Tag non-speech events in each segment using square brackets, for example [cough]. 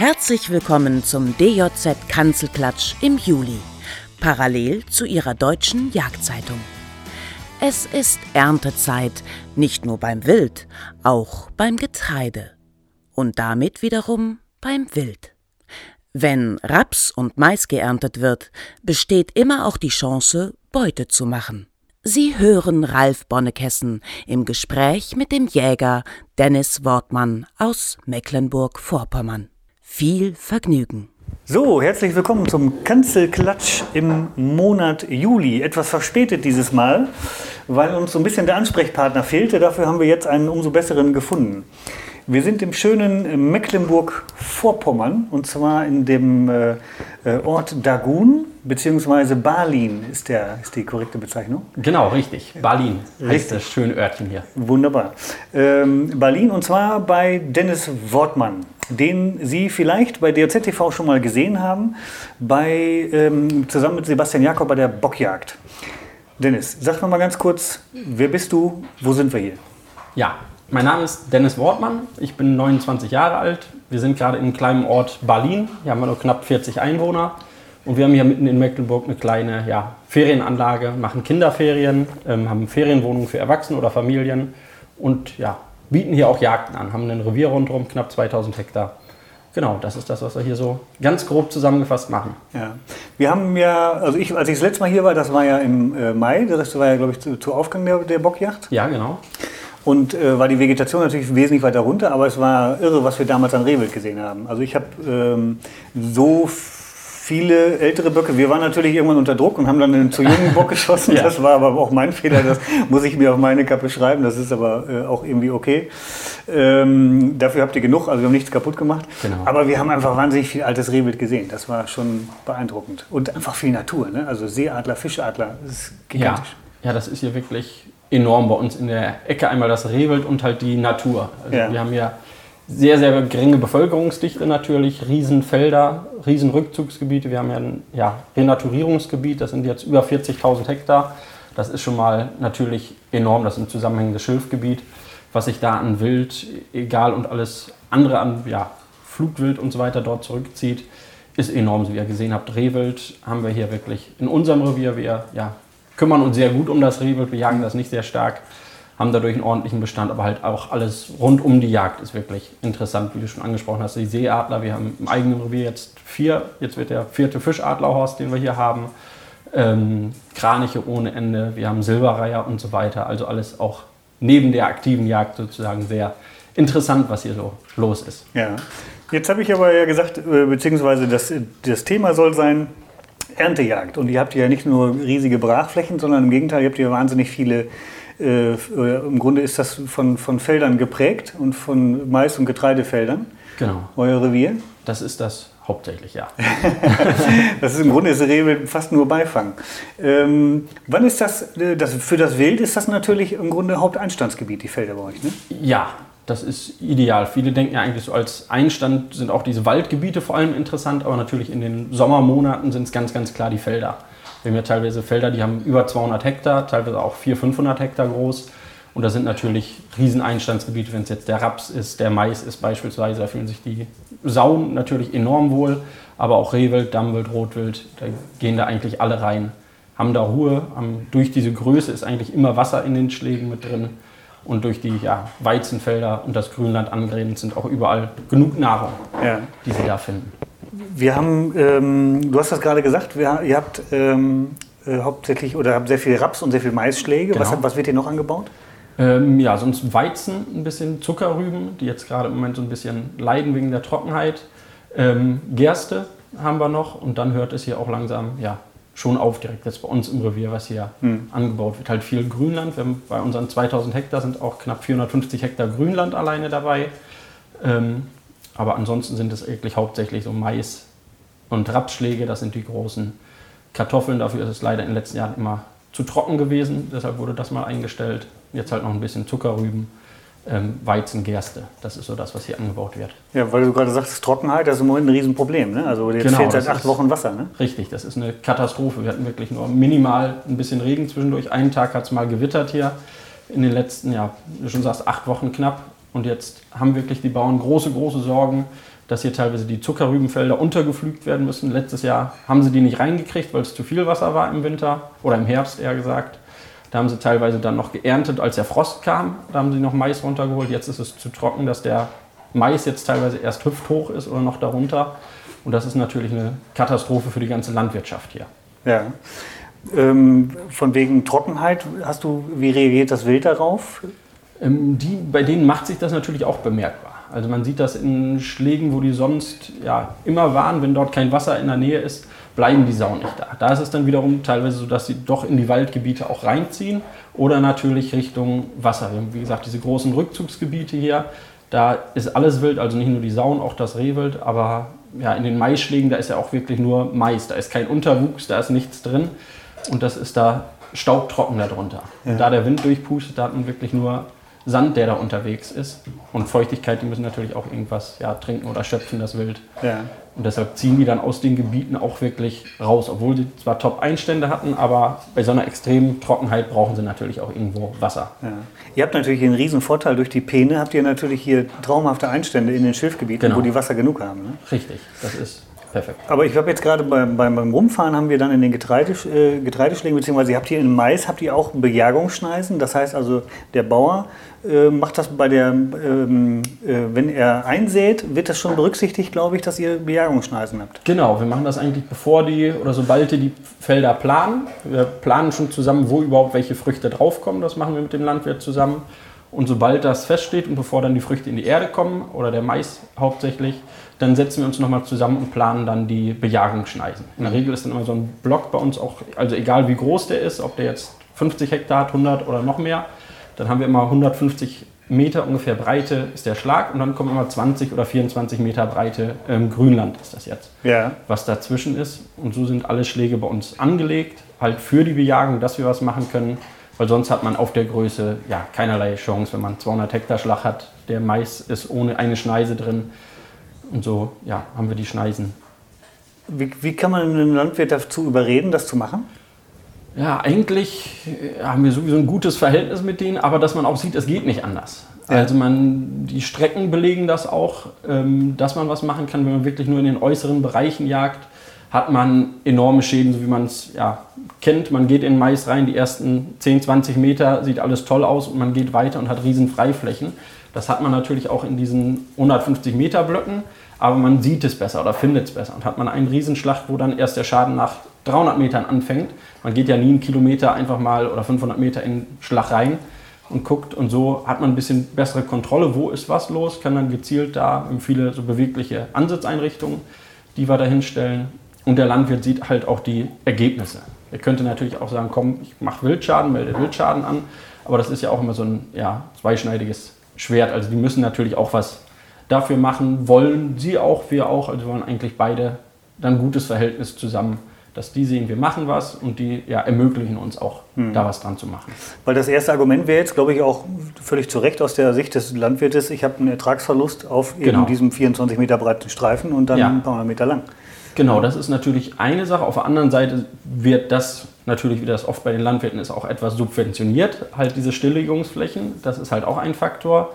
Herzlich willkommen zum DJZ Kanzelklatsch im Juli, parallel zu Ihrer deutschen Jagdzeitung. Es ist Erntezeit, nicht nur beim Wild, auch beim Getreide. Und damit wiederum beim Wild. Wenn Raps und Mais geerntet wird, besteht immer auch die Chance, Beute zu machen. Sie hören Ralf Bonnekessen im Gespräch mit dem Jäger Dennis Wortmann aus Mecklenburg-Vorpommern. Viel Vergnügen. So, herzlich willkommen zum Kanzelklatsch im Monat Juli. Etwas verspätet dieses Mal, weil uns so ein bisschen der Ansprechpartner fehlte. Dafür haben wir jetzt einen umso besseren gefunden. Wir sind im schönen Mecklenburg-Vorpommern und zwar in dem äh, äh Ort Dagun beziehungsweise Berlin ist, der, ist die korrekte Bezeichnung. Genau, richtig. Berlin heißt das schöne Örtchen hier. Wunderbar. Ähm, Berlin und zwar bei Dennis Wortmann, den Sie vielleicht bei DRZ-TV schon mal gesehen haben, bei, ähm, zusammen mit Sebastian Jakob bei der Bockjagd. Dennis, sag noch mal ganz kurz, wer bist du, wo sind wir hier? Ja, mein Name ist Dennis Wortmann, ich bin 29 Jahre alt. Wir sind gerade im kleinen Ort Berlin. Hier haben wir nur knapp 40 Einwohner. Und wir haben hier mitten in Mecklenburg eine kleine ja, Ferienanlage, machen Kinderferien, ähm, haben Ferienwohnungen für Erwachsene oder Familien und ja, bieten hier auch Jagden an, haben ein Revier rundherum, knapp 2000 Hektar. Genau, das ist das, was wir hier so ganz grob zusammengefasst machen. Ja. Wir haben ja, also ich, als ich das letzte Mal hier war, das war ja im äh, Mai, das war ja, glaube ich, zu, zu Aufgang der, der Bockjacht. Ja, genau. Und äh, war die Vegetation natürlich wesentlich weiter runter, aber es war irre, was wir damals an Rehwild gesehen haben. Also ich habe ähm, so viele ältere Böcke. Wir waren natürlich irgendwann unter Druck und haben dann einen zu jungen Bock [laughs] geschossen. ja. Das war aber auch mein Fehler. Das muss ich mir auf meine Kappe schreiben. Das ist aber äh, auch irgendwie okay. Ähm, dafür habt ihr genug. Also wir haben nichts kaputt gemacht. Genau. Aber wir haben einfach wahnsinnig viel altes Rehwild gesehen. Das war schon beeindruckend. Und einfach viel Natur. Ne? Also Seeadler, Fischadler. Das ist gigantisch. Ja. ja, das ist hier wirklich enorm bei uns in der Ecke. Einmal das Rehwild und halt die Natur. Also ja. Wir haben ja sehr, sehr geringe Bevölkerungsdichte natürlich, Riesenfelder, Riesenrückzugsgebiete. Wir haben ja ein ja, Renaturierungsgebiet, das sind jetzt über 40.000 Hektar. Das ist schon mal natürlich enorm, das ist ein zusammenhängendes Schilfgebiet. Was sich da an Wild, egal und alles andere an ja, Flugwild und so weiter dort zurückzieht, ist enorm. Wie ihr gesehen habt, Rehwild haben wir hier wirklich in unserem Revier. Wir ja, kümmern uns sehr gut um das Rehwild, wir jagen das nicht sehr stark, haben dadurch einen ordentlichen Bestand, aber halt auch alles rund um die Jagd ist wirklich interessant, wie du schon angesprochen hast. Die Seeadler, wir haben im eigenen Revier jetzt vier, jetzt wird der vierte Fischadlerhorst, den wir hier haben. Ähm, Kraniche ohne Ende, wir haben Silberreiher und so weiter. Also alles auch neben der aktiven Jagd sozusagen sehr interessant, was hier so los ist. Ja, jetzt habe ich aber ja gesagt, äh, beziehungsweise das, das Thema soll sein, Erntejagd. Und ihr habt ja nicht nur riesige Brachflächen, sondern im Gegenteil, ihr habt ja wahnsinnig viele. Äh, Im Grunde ist das von, von Feldern geprägt und von Mais- und Getreidefeldern. Genau. Euer Revier? Das ist das hauptsächlich, ja. [laughs] das ist im Grunde ist Rewe fast nur Beifang. Ähm, wann ist das, äh, das, für das Wild ist das natürlich im Grunde Haupteinstandsgebiet, die Felder bei euch, ne? Ja, das ist ideal. Viele denken ja eigentlich so als Einstand sind auch diese Waldgebiete vor allem interessant, aber natürlich in den Sommermonaten sind es ganz, ganz klar die Felder. Wir haben ja teilweise Felder, die haben über 200 Hektar, teilweise auch 400, 500 Hektar groß. Und da sind natürlich Rieseneinstandsgebiete, wenn es jetzt der Raps ist, der Mais ist beispielsweise, da fühlen sich die Sauen natürlich enorm wohl, aber auch Rehwild, Dammwild, Rotwild, da gehen da eigentlich alle rein, haben da Ruhe. Haben, durch diese Größe ist eigentlich immer Wasser in den Schlägen mit drin und durch die ja, Weizenfelder und das Grünland angrenzend sind auch überall genug Nahrung, ja. die sie da finden. Wir haben, ähm, du hast das gerade gesagt, wir, ihr habt ähm, äh, hauptsächlich oder habt sehr viel Raps und sehr viel Maisschläge. Genau. Was, was, wird hier noch angebaut? Ähm, ja, sonst Weizen, ein bisschen Zuckerrüben, die jetzt gerade im Moment so ein bisschen leiden wegen der Trockenheit. Ähm, Gerste haben wir noch und dann hört es hier auch langsam ja, schon auf, direkt jetzt bei uns im Revier, was hier hm. angebaut wird. Halt viel Grünland. Wir haben bei unseren 2000 Hektar sind auch knapp 450 Hektar Grünland alleine dabei. Ähm, aber ansonsten sind es eigentlich hauptsächlich so Mais und Rapsschläge, das sind die großen Kartoffeln. Dafür ist es leider in den letzten Jahren immer zu trocken gewesen, deshalb wurde das mal eingestellt. Jetzt halt noch ein bisschen Zuckerrüben ähm, Weizen, Gerste. Das ist so das, was hier angebaut wird. Ja, weil du gerade sagst, Trockenheit, das ist im Moment ein Riesenproblem. Ne? Also jetzt genau, fehlt seit acht Wochen Wasser. Ne? Richtig, das ist eine Katastrophe. Wir hatten wirklich nur minimal ein bisschen Regen zwischendurch. Einen Tag hat es mal gewittert hier in den letzten, ja, du schon sagst, acht Wochen knapp. Und jetzt haben wirklich die Bauern große, große Sorgen, dass hier teilweise die Zuckerrübenfelder untergepflügt werden müssen. Letztes Jahr haben sie die nicht reingekriegt, weil es zu viel Wasser war im Winter oder im Herbst eher gesagt. Da haben sie teilweise dann noch geerntet, als der Frost kam. Da haben sie noch Mais runtergeholt. Jetzt ist es zu trocken, dass der Mais jetzt teilweise erst hüfthoch ist oder noch darunter. Und das ist natürlich eine Katastrophe für die ganze Landwirtschaft hier. Ja. Ähm, von wegen Trockenheit, hast du, wie reagiert das Wild darauf? Ähm, die, bei denen macht sich das natürlich auch bemerkbar. Also man sieht das in Schlägen, wo die sonst ja, immer waren, wenn dort kein Wasser in der Nähe ist, bleiben die Sau nicht da. Da ist es dann wiederum teilweise so, dass sie doch in die Waldgebiete auch reinziehen oder natürlich Richtung Wasser. Wir haben, wie gesagt, diese großen Rückzugsgebiete hier, da ist alles wild, also nicht nur die Sauen, auch das Rehwild, aber ja, in den Maisschlägen, da ist ja auch wirklich nur Mais, da ist kein Unterwuchs, da ist nichts drin und das ist da staubtrocken darunter. Ja. Da der Wind durchpustet, da hat man wirklich nur Sand, der da unterwegs ist. Und Feuchtigkeit, die müssen natürlich auch irgendwas ja, trinken oder schöpfen, das Wild. Ja. Und deshalb ziehen die dann aus den Gebieten auch wirklich raus, obwohl sie zwar Top-Einstände hatten, aber bei so einer extremen Trockenheit brauchen sie natürlich auch irgendwo Wasser. Ja. Ihr habt natürlich einen riesen Vorteil durch die Peene, habt ihr natürlich hier traumhafte Einstände in den Schilfgebieten, genau. wo die Wasser genug haben. Ne? Richtig, das ist Perfekt. Aber ich habe jetzt gerade beim, beim, beim, Rumfahren haben wir dann in den Getreide, äh, Getreideschlägen, beziehungsweise ihr habt hier in Mais, habt ihr auch Bejagungsschneisen. Das heißt also, der Bauer äh, macht das bei der, ähm, äh, wenn er einsät, wird das schon berücksichtigt, glaube ich, dass ihr Bejagungsschneisen habt. Genau, wir machen das eigentlich bevor die oder sobald die die Felder planen. Wir planen schon zusammen, wo überhaupt welche Früchte draufkommen. Das machen wir mit dem Landwirt zusammen. Und sobald das feststeht und bevor dann die Früchte in die Erde kommen oder der Mais hauptsächlich, dann setzen wir uns nochmal zusammen und planen dann die Bejagungsschneisen. In der Regel ist dann immer so ein Block bei uns auch, also egal wie groß der ist, ob der jetzt 50 Hektar hat, 100 oder noch mehr, dann haben wir immer 150 Meter ungefähr Breite ist der Schlag und dann kommen immer 20 oder 24 Meter Breite ähm, Grünland ist das jetzt, ja. was dazwischen ist. Und so sind alle Schläge bei uns angelegt, halt für die Bejagung, dass wir was machen können, weil sonst hat man auf der Größe ja keinerlei Chance, wenn man 200 Hektar Schlag hat. Der Mais ist ohne eine Schneise drin und so ja, haben wir die Schneisen. Wie, wie kann man einen Landwirt dazu überreden, das zu machen? Ja, eigentlich äh, haben wir sowieso ein gutes Verhältnis mit denen, aber dass man auch sieht, es geht nicht anders. Ja. Also man, die Strecken belegen das auch, ähm, dass man was machen kann, wenn man wirklich nur in den äußeren Bereichen jagt, hat man enorme Schäden, so wie man es ja, kennt. Man geht in Mais rein, die ersten 10, 20 Meter sieht alles toll aus und man geht weiter und hat riesen Freiflächen. Das hat man natürlich auch in diesen 150 Meter Blöcken aber man sieht es besser oder findet es besser. Und hat man einen Riesenschlacht, wo dann erst der Schaden nach 300 Metern anfängt. Man geht ja nie einen Kilometer einfach mal oder 500 Meter in Schlag rein und guckt und so hat man ein bisschen bessere Kontrolle, wo ist was los, kann dann gezielt da viele so bewegliche Ansitzeinrichtungen, die wir da hinstellen. Und der Landwirt sieht halt auch die Ergebnisse. Er könnte natürlich auch sagen, komm, ich mache Wildschaden, melde Wildschaden an, aber das ist ja auch immer so ein ja, zweischneidiges Schwert. Also die müssen natürlich auch was dafür machen, wollen sie auch, wir auch. Also wollen eigentlich beide dann ein gutes Verhältnis zusammen dass die sehen, wir machen was und die ja, ermöglichen uns auch, hm. da was dran zu machen. Weil das erste Argument wäre jetzt, glaube ich, auch völlig zu Recht aus der Sicht des Landwirtes, ich habe einen Ertragsverlust auf genau. diesem 24 Meter breiten Streifen und dann ja. ein paar Meter lang. Genau, das ist natürlich eine Sache. Auf der anderen Seite wird das natürlich, wie das oft bei den Landwirten ist, auch etwas subventioniert, halt diese Stilllegungsflächen. Das ist halt auch ein Faktor.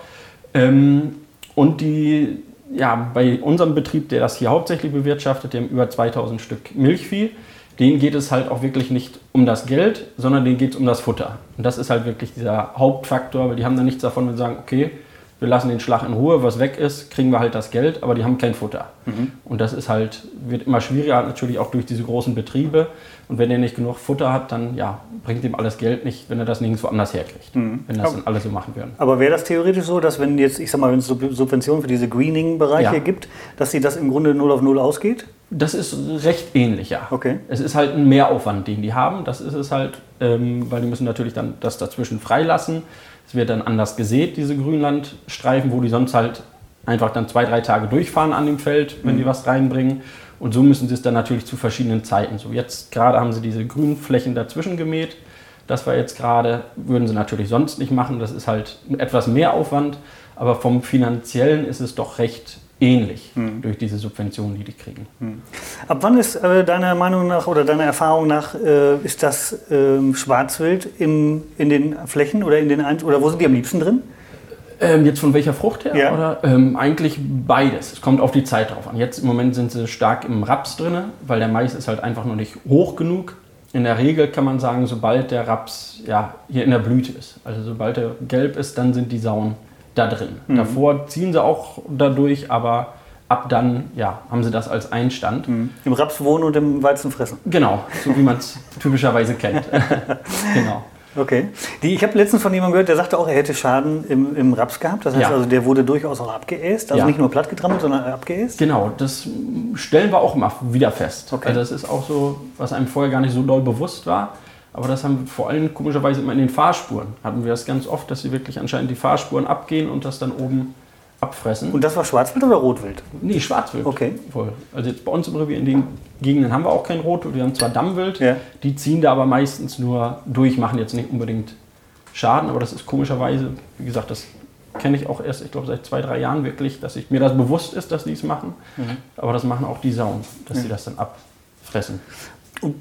Ähm, und die, ja, bei unserem Betrieb, der das hier hauptsächlich bewirtschaftet, dem über 2000 Stück Milchvieh, denen geht es halt auch wirklich nicht um das Geld, sondern denen geht es um das Futter. Und das ist halt wirklich dieser Hauptfaktor, weil die haben dann nichts davon, wenn sie sagen, okay, wir lassen den Schlag in Ruhe, was weg ist, kriegen wir halt das Geld, aber die haben kein Futter. Mhm. Und das ist halt, wird immer schwieriger, natürlich auch durch diese großen Betriebe. Und wenn er nicht genug Futter hat, dann ja, bringt ihm alles Geld nicht, wenn er das nirgendwo anders herkriegt. Mhm. Wenn das dann alle so machen würden. Aber wäre das theoretisch so, dass wenn jetzt, ich sag mal, wenn es Subventionen für diese Greening-Bereiche ja. gibt, dass sie das im Grunde null auf null ausgeht? Das ist recht ähnlich, ja. Okay. Es ist halt ein Mehraufwand, den die haben. Das ist es halt, ähm, weil die müssen natürlich dann das dazwischen freilassen. Es wird dann anders gesät, diese Grünlandstreifen, wo die sonst halt einfach dann zwei, drei Tage durchfahren an dem Feld, wenn mhm. die was reinbringen. Und so müssen sie es dann natürlich zu verschiedenen Zeiten. So jetzt gerade haben sie diese grünen Flächen dazwischen gemäht. Das war jetzt gerade, würden sie natürlich sonst nicht machen. Das ist halt etwas mehr Aufwand. Aber vom finanziellen ist es doch recht ähnlich hm. durch diese Subventionen, die die kriegen. Hm. Ab wann ist äh, deiner Meinung nach oder deiner Erfahrung nach äh, ist das äh, Schwarzwild in, in den Flächen oder in den Ein oder wo sind die am liebsten drin? Ähm, jetzt von welcher Frucht her? Ja. Oder? Ähm, eigentlich beides. Es kommt auf die Zeit drauf an. Jetzt im Moment sind sie stark im Raps drin, weil der Mais ist halt einfach noch nicht hoch genug. In der Regel kann man sagen, sobald der Raps ja, hier in der Blüte ist, also sobald er gelb ist, dann sind die Sauen da drin. Mhm. Davor ziehen sie auch dadurch, aber ab dann ja, haben sie das als Einstand. Im Raps wohnen und im Weizen fressen. Genau, so wie man es [laughs] typischerweise kennt. [laughs] genau. Okay. Die, ich habe letztens von jemandem gehört, der sagte auch, er hätte Schaden im, im Raps gehabt. Das heißt Ja. also, der wurde durchaus auch abgeäst. Also Ja. nicht nur platt getrammelt, sondern abgeäst. Genau, das stellen wir auch immer wieder fest. Okay. Also das ist auch so, was einem vorher gar nicht so doll bewusst war. Aber das haben wir vor allem komischerweise immer in den Fahrspuren. Hatten wir das ganz oft, dass sie wirklich anscheinend die Fahrspuren abgehen und das dann oben abfressen. Und das war Schwarzwild oder Rotwild? nee, Schwarzwild. Okay. Voll. Also jetzt bei uns im Revier in den Gegenden haben wir auch kein Rotwild, wir haben zwar Dammwild, Ja. die ziehen da aber meistens nur durch, machen jetzt nicht unbedingt Schaden, aber das ist komischerweise, wie gesagt, das kenne ich auch erst, ich glaube, seit zwei, drei Jahren wirklich, dass ich mir das bewusst ist, dass die es machen. Mhm. Aber das machen auch die Sauen, dass sie das dann abfressen.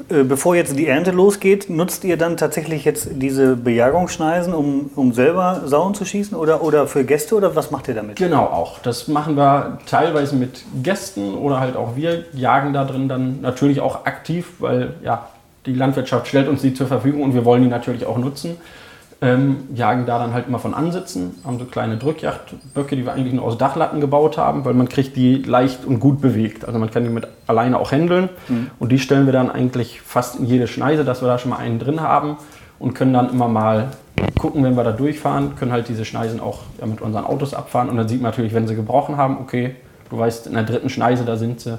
Äh, bevor jetzt die Ernte losgeht, nutzt ihr dann tatsächlich jetzt diese Bejagungsschneisen, um, um selber Sauen zu schießen oder, oder für Gäste oder was macht ihr damit? Genau, auch. Das machen wir teilweise mit Gästen oder halt auch wir jagen da drin dann natürlich auch aktiv, weil ja, die Landwirtschaft stellt uns die zur Verfügung und wir wollen die natürlich auch nutzen. Ähm, jagen da dann halt immer von Ansitzen, haben so kleine Drückjagdböcke, die wir eigentlich nur aus Dachlatten gebaut haben, weil man kriegt die leicht und gut bewegt. Also man kann die mit alleine auch händeln und die stellen wir dann eigentlich fast in jede Schneise, dass wir da schon mal einen drin haben und können dann immer mal gucken, wenn wir da durchfahren, können halt diese Schneisen auch ja, mit unseren Autos abfahren und dann sieht man natürlich, wenn sie gebrochen haben, okay, du weißt, in der dritten Schneise, da sind sie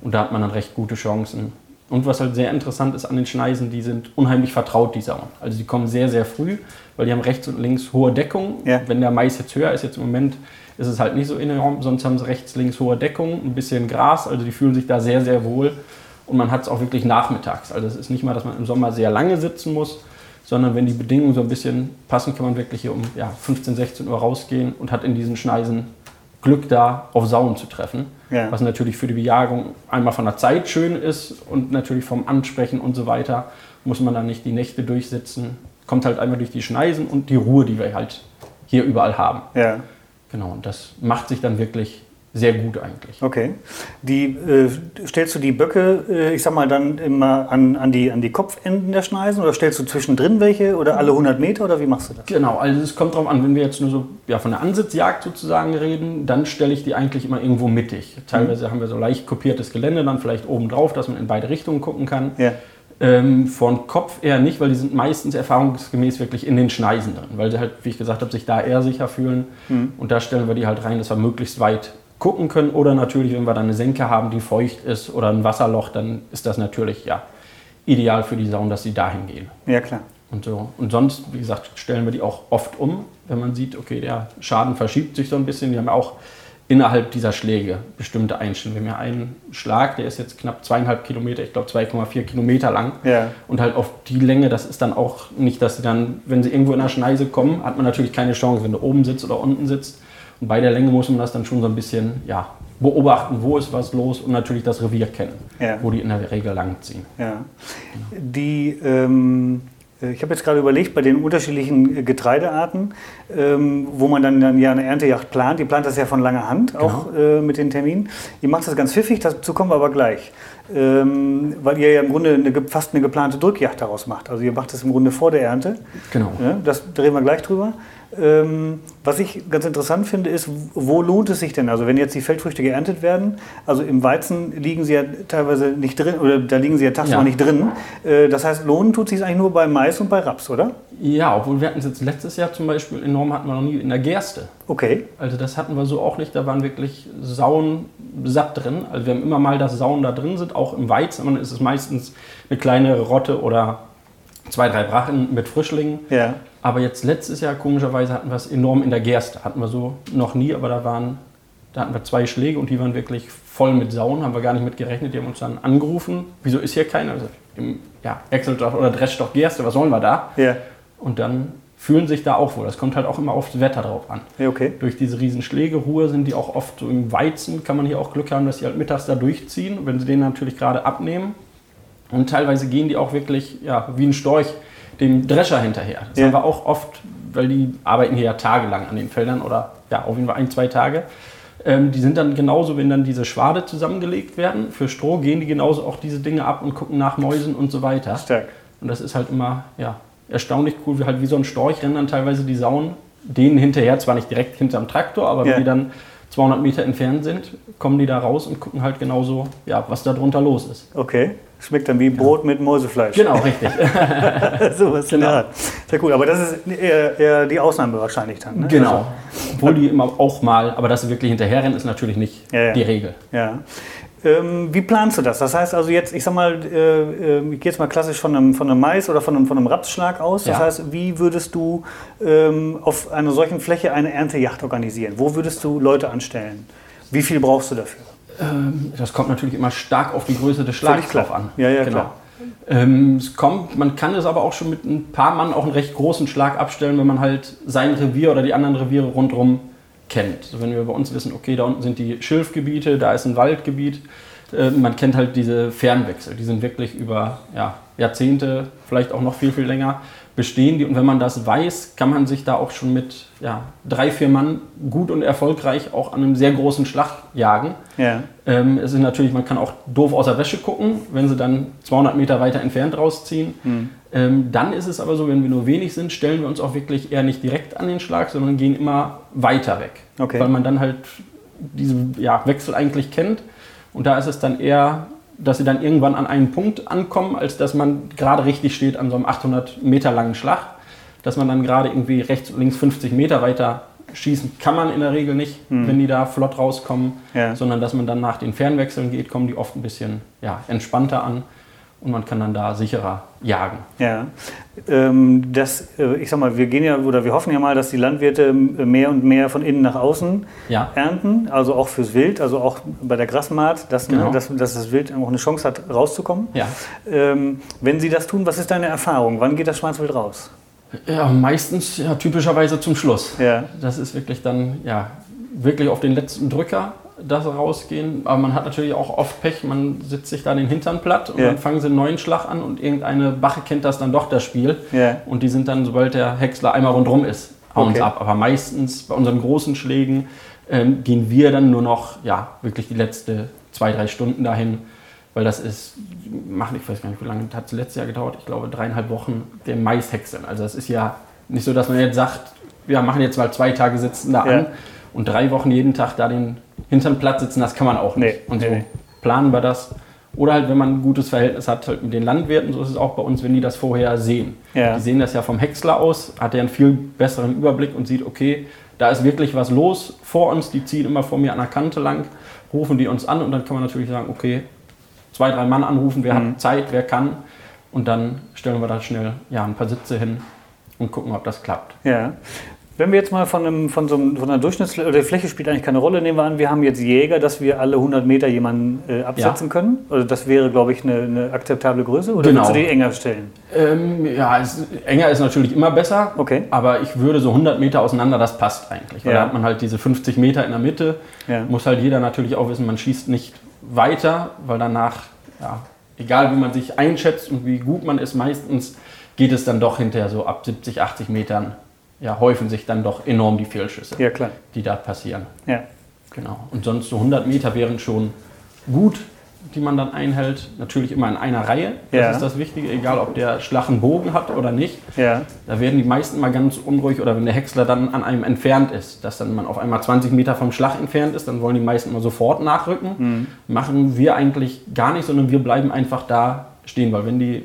und da hat man dann recht gute Chancen. Und was halt sehr interessant ist an den Schneisen, die sind unheimlich vertraut, die Sauen. Also die kommen sehr, sehr früh, weil die haben rechts und links hohe Deckung. Ja. Wenn der Mais jetzt höher ist, jetzt im Moment ist es halt nicht so enorm, sonst haben sie rechts, links hohe Deckung, ein bisschen Gras, also die fühlen sich da sehr, sehr wohl. Und man hat es auch wirklich nachmittags. Also es ist nicht mal, dass man im Sommer sehr lange sitzen muss, sondern wenn die Bedingungen so ein bisschen passen, kann man wirklich hier um ja, 15, 16 Uhr rausgehen und hat in diesen Schneisen Glück da, auf Sauen zu treffen. Ja. Was natürlich für die Bejagung einmal von der Zeit schön ist und natürlich vom Ansprechen und so weiter muss man dann nicht die Nächte durchsitzen. Kommt halt einmal durch die Schneisen und die Ruhe, die wir halt hier überall haben. Ja, Genau, und das macht sich dann wirklich sehr gut eigentlich. okay. Die, äh, stellst du die Böcke, äh, ich sag mal, dann immer an, an, die, an die Kopfenden der Schneisen oder stellst du zwischendrin welche oder alle 100 Meter oder wie machst du das? Genau, also es kommt drauf an, wenn wir jetzt nur so ja, von der Ansitzjagd sozusagen reden, dann stelle ich die eigentlich immer irgendwo mittig. Teilweise haben wir so leicht kopiertes Gelände, dann vielleicht oben drauf, dass man in beide Richtungen gucken kann. Ja, Ähm, von Kopf eher nicht, weil die sind meistens erfahrungsgemäß wirklich in den Schneisen drin, weil sie halt, wie ich gesagt habe, sich da eher sicher fühlen. Und da stellen wir die halt rein, dass wir möglichst weit gucken können. Oder natürlich, wenn wir dann eine Senke haben, die feucht ist oder ein Wasserloch, dann ist das natürlich ja ideal für die Sauen, dass sie dahin gehen. ja klar. Und, so. und sonst, wie gesagt, stellen wir die auch oft um, wenn man sieht, okay, der Schaden verschiebt sich so ein bisschen. Wir haben auch innerhalb dieser Schläge bestimmte Einstellungen. Wir haben ja einen Schlag, der ist jetzt knapp zweieinhalb Kilometer, ich glaube 2,4 Kilometer lang. Ja. Und halt auf die Länge, das ist dann auch nicht, dass sie dann, wenn sie irgendwo in der Schneise kommen, hat man natürlich keine Chance, wenn du oben sitzt oder unten sitzt. Und bei der Länge muss man das dann schon so ein bisschen ja, beobachten, wo ist was los und natürlich das Revier kennen, Ja. wo die in der Regel langziehen. Ja. Die, ähm, äh, ich habe jetzt gerade überlegt, bei den unterschiedlichen äh, Getreidearten, ähm, wo man dann, dann ja eine Erntejacht plant, die plant das ja von langer Hand, auch äh, mit den Terminen. Ihr macht das ganz pfiffig, dazu kommen wir aber gleich. Ähm, weil ihr ja im Grunde eine, fast eine geplante Drückjacht daraus macht. Also ihr macht das im Grunde vor der Ernte. Genau. Ja, das da reden wir gleich drüber. Ähm, was ich ganz interessant finde, ist, wo lohnt es sich denn? Also wenn jetzt die Feldfrüchte geerntet werden, also im Weizen liegen sie ja teilweise nicht drin, oder da liegen sie ja tagsüber Ja. nicht drin. Äh, das heißt, lohnen tut sich eigentlich nur bei Mais und bei Raps, oder? Ja, obwohl wir hatten es jetzt letztes Jahr zum Beispiel enorm hatten wir noch nie in der Gerste. Okay. Also das hatten wir so auch nicht. Da waren wirklich Sauen satt drin. Also wir haben immer mal, dass Sauen da drin sind, auch im Weizen. Aber dann ist es meistens eine kleine Rotte oder zwei, drei Brachen mit Frischlingen. Ja. Aber jetzt letztes Jahr komischerweise hatten wir es enorm in der Gerste. Hatten wir so noch nie, aber da waren, da hatten wir zwei Schläge und die waren wirklich voll mit Sauen. Haben wir gar nicht mit gerechnet. Die haben uns dann angerufen. Wieso ist hier keiner? Also im ja, Excel oder Dressstoff Gerste, was sollen wir da? Ja. Und dann fühlen sich da auch wohl. Das kommt halt auch immer aufs Wetter drauf an. Okay. Durch diese riesen Schläge, Ruhe sind die auch oft so im Weizen, kann man hier auch Glück haben, dass sie halt mittags da durchziehen, wenn sie den natürlich gerade abnehmen. Und teilweise gehen die auch wirklich ja, wie ein Storch dem Drescher hinterher. Das Ja. haben wir auch oft, weil die arbeiten hier ja tagelang an den Feldern oder ja, auf jeden Fall ein, zwei Tage. Ähm, die sind dann genauso, wenn dann diese Schwade zusammengelegt werden, für Stroh gehen die genauso auch diese Dinge ab und gucken nach Mäusen und so weiter. Stark. Und das ist halt immer ja, erstaunlich cool, wie halt wie so ein Storch rennen dann teilweise die Sauen denen hinterher, zwar nicht direkt hinterm Traktor, aber ja. wenn die dann 200 Meter entfernt sind, kommen die da raus und gucken halt genauso, ja, was da drunter los ist. Okay. Schmeckt dann wie Brot ja. mit Mäusefleisch. Genau, richtig. [laughs] so was genau. Sehr cool. Aber das ist eher, eher die Ausnahme wahrscheinlich dann. Ne? Genau. Also, Obwohl die immer auch mal, aber dass sie wirklich hinterherrennen, ist natürlich nicht ja, die Regel. Ja. Ähm, wie planst du das? Das heißt also jetzt, ich sag mal, äh, äh, ich gehe jetzt mal klassisch von einem, von einem Mais oder von einem, von einem Rapsschlag aus. Das ja. heißt, wie würdest du ähm, auf einer solchen Fläche eine Erntejacht organisieren? Wo würdest du Leute anstellen? Wie viel brauchst du dafür? Ähm, das kommt natürlich immer stark auf die Größe des Schlags drauf an. Ja, ja, genau. klar. Ähm, es kommt, man kann es aber auch schon mit ein paar Mann auch einen recht großen Schlag abstellen, wenn man halt sein Revier oder die anderen Reviere rundherum kennt. Also wenn wir bei uns wissen, okay, da unten sind die Schilfgebiete, da ist ein Waldgebiet, äh, man kennt halt diese Fernwechsel, die sind wirklich über ja, Jahrzehnte, vielleicht auch noch viel, viel länger bestehen die. Und wenn man das weiß, kann man sich da auch schon mit ja, drei, vier Mann gut und erfolgreich auch an einem sehr großen Schlag jagen. Ja. Ähm, es ist natürlich, man kann auch doof aus der Wäsche gucken, wenn sie dann 200 Meter weiter entfernt rausziehen. Mhm. Ähm, dann ist es aber so, wenn wir nur wenig sind, stellen wir uns auch wirklich eher nicht direkt an den Schlag, sondern gehen immer weiter weg. Okay. Weil man dann halt diesen ja, Wechsel eigentlich kennt. Und da ist es dann eher dass sie dann irgendwann an einen Punkt ankommen, als dass man gerade richtig steht an so einem 800 Meter langen Schlag. Dass man dann gerade irgendwie rechts und links 50 Meter weiter schießen kann man in der Regel nicht, hm. wenn die da flott rauskommen, ja. sondern dass man dann nach den Fernwechseln geht, kommen die oft ein bisschen ja, entspannter an und man kann dann da sicherer jagen. Ja, ähm, das, äh, ich sag mal, wir gehen ja oder wir hoffen ja mal, dass die Landwirte mehr und mehr von innen nach außen ja. ernten, also auch fürs Wild, also auch bei der Grasmaat, dass, ne, genau. ne, dass, dass, das Wild auch eine Chance hat, rauszukommen. Ja. Ähm, wenn Sie das tun, was ist deine Erfahrung? Wann geht das Schwarzwild raus? Ja, meistens ja, typischerweise zum Schluss. Ja. Das ist wirklich dann ja, wirklich auf den letzten Drücker das rausgehen. Aber man hat natürlich auch oft Pech, man sitzt sich da den Hintern platt und ja. dann fangen sie einen neuen Schlag an und irgendeine Bache kennt das dann doch, das Spiel. Ja. Und die sind dann, sobald der Häcksler einmal rundherum ist, hauen okay. ab. Aber meistens bei unseren großen Schlägen ähm, gehen wir dann nur noch, ja, wirklich die letzte zwei, drei Stunden dahin. Weil das ist, machen, ich weiß gar nicht, wie lange hat es letztes Jahr gedauert, ich glaube dreieinhalb Wochen, der Mais häckseln. Also es ist ja nicht so, dass man jetzt sagt, wir machen jetzt mal zwei Tage sitzen da ja. an und drei Wochen jeden Tag da den hinterm Platz sitzen, das kann man auch nicht. Nee, und so nee. planen wir das. Oder halt, wenn man ein gutes Verhältnis hat halt mit den Landwirten, so ist es auch bei uns, wenn die das vorher sehen. Ja. Die sehen das ja vom Häcksler aus, hat er einen viel besseren Überblick und sieht, okay, da ist wirklich was los vor uns, die ziehen immer vor mir an der Kante lang, rufen die uns an und dann kann man natürlich sagen, okay, zwei, drei Mann anrufen, wer mhm. hat Zeit, wer kann und dann stellen wir da schnell ja, ein paar Sitze hin und gucken, ob das klappt. Ja. Wenn wir jetzt mal von, einem, von so einem, von einer Durchschnittsfläche, oder die Fläche spielt eigentlich keine Rolle, nehmen wir an, wir haben jetzt Jäger, dass wir alle 100 Meter jemanden äh, absetzen ja. können. Also das wäre, glaube ich, eine, eine, akzeptable Größe. Oder genau. würdest du die enger stellen? Ähm, ja, es, enger ist natürlich immer besser. Okay. Aber ich würde so 100 Meter auseinander, das passt eigentlich. Weil ja. da hat man halt diese 50 Meter in der Mitte. Ja. Muss halt jeder natürlich auch wissen, man schießt nicht weiter, weil danach, ja, egal wie man sich einschätzt und wie gut man ist, meistens geht es dann doch hinterher so ab 70, 80 Metern ja, häufen sich dann doch enorm die Fehlschüsse, ja, die da passieren. Ja. Genau. Und sonst so 100 Meter wären schon gut, die man dann einhält. Natürlich immer in einer Reihe. Das ja. ist das Wichtige, egal ob der Schlag einen Bogen hat oder nicht. Ja. Da werden die meisten mal ganz unruhig oder wenn der Häcksler dann an einem entfernt ist, dass dann man auf einmal 20 Meter vom Schlag entfernt ist, dann wollen die meisten immer sofort nachrücken. Mhm. Machen wir eigentlich gar nicht, sondern wir bleiben einfach da stehen, weil wenn die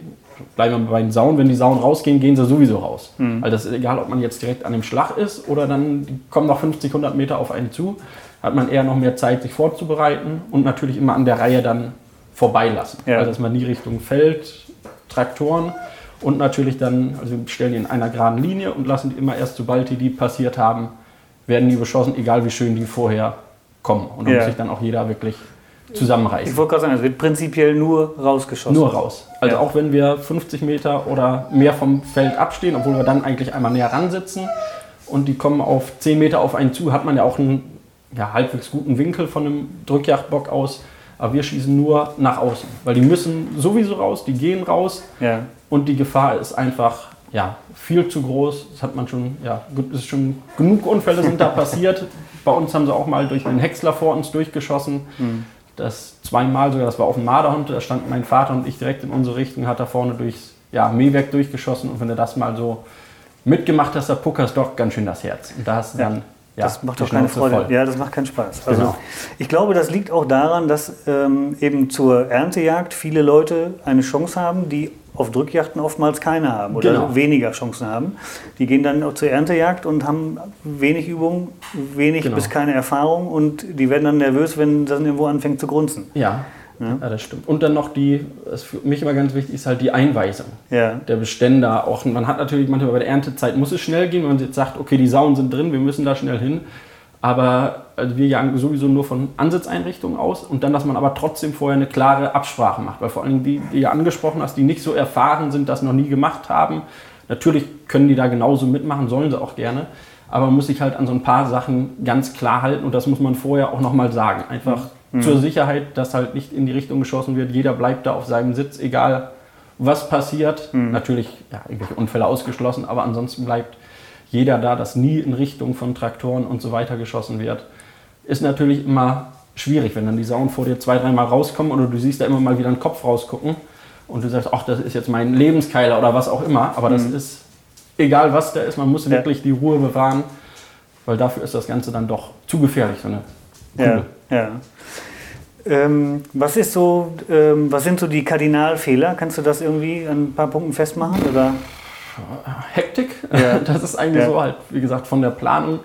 bleiben wir bei den Sauen, wenn die Sauen rausgehen, gehen sie sowieso raus. Mhm. Also das ist egal, ob man jetzt direkt an dem Schlag ist oder dann kommen noch 50, 100 Meter auf einen zu, hat man eher noch mehr Zeit, sich vorzubereiten und natürlich immer an der Reihe dann vorbeilassen. Ja. Also dass man die Richtung Feld, Traktoren und natürlich dann, also wir stellen die in einer geraden Linie und lassen die immer erst, sobald die die passiert haben, werden die beschossen, egal wie schön die vorher kommen. Und da ja. muss sich dann auch jeder wirklich zusammenreißen. Ich wollte gerade sagen, es wird prinzipiell nur rausgeschossen. Nur raus. Also ja. auch wenn wir 50 Meter oder mehr vom Feld abstehen, obwohl wir dann eigentlich einmal näher ran sitzen und die kommen auf 10 Meter auf einen zu, hat man ja auch einen ja, halbwegs guten Winkel von einem Drückjagdbock aus. Aber wir schießen nur nach außen, weil die müssen sowieso raus, die gehen raus ja. und die Gefahr ist einfach ja, viel zu groß. Das hat man schon, ja, ist schon genug Unfälle sind da [laughs] passiert. Bei uns haben sie auch mal durch einen Häcksler vor uns durchgeschossen. Mhm. Das zweimal sogar, das war auf dem Marderhund, da stand mein Vater und ich direkt in unsere Richtung, hat da vorne durchs ja, Mähwerk durchgeschossen. Und wenn du das mal so mitgemacht hast, da puckerst doch ganz schön das Herz. Und da hast du ja. dann ja, das macht doch keine Freude. Voll. Ja, das macht keinen Spaß. Also genau. ich glaube, das liegt auch daran, dass ähm, eben zur Erntejagd viele Leute eine Chance haben, die auf Drückjachten oftmals keine haben oder genau. weniger Chancen haben. Die gehen dann auch zur Erntejagd und haben wenig Übung, wenig genau. bis keine Erfahrung und die werden dann nervös, wenn das irgendwo anfängt zu grunzen. Ja. Ja. ja. das stimmt. Und dann noch die, was für mich immer ganz wichtig ist, halt die Einweisung ja. der Bestände. Auch, man hat natürlich manchmal bei der Erntezeit muss es schnell gehen, wenn man jetzt sagt, okay, die Sauen sind drin, wir müssen da schnell hin. Aber also wir jagen sowieso nur von Ansitzeinrichtungen aus und dann, dass man aber trotzdem vorher eine klare Absprache macht. Weil vor allem die, die ihr angesprochen hast, die nicht so erfahren sind, das noch nie gemacht haben, natürlich können die da genauso mitmachen, sollen sie auch gerne. Aber man muss sich halt an so ein paar Sachen ganz klar halten und das muss man vorher auch nochmal sagen. Einfach mhm. zur Sicherheit, dass halt nicht in die Richtung geschossen wird. Jeder bleibt da auf seinem Sitz, egal was passiert. Mhm. Natürlich, ja, irgendwelche Unfälle ausgeschlossen, aber ansonsten bleibt jeder da, dass nie in Richtung von Traktoren und so weiter geschossen wird. Ist natürlich immer schwierig, wenn dann die Sauen vor dir zwei, dreimal rauskommen oder du siehst da immer mal wieder einen Kopf rausgucken und du sagst, ach, das ist jetzt mein Lebenskeiler oder was auch immer. Aber das mhm. ist egal, was da ist, man muss ja. wirklich die Ruhe bewahren, weil dafür ist das Ganze dann doch zu gefährlich, so eine Kugel. Ja, ja. Ähm, was ist so, ähm, was sind so die Kardinalfehler? Kannst du das irgendwie an ein paar Punkten festmachen? Oder? Hektik, ja. das ist eigentlich ja. so halt, wie gesagt, von der Planung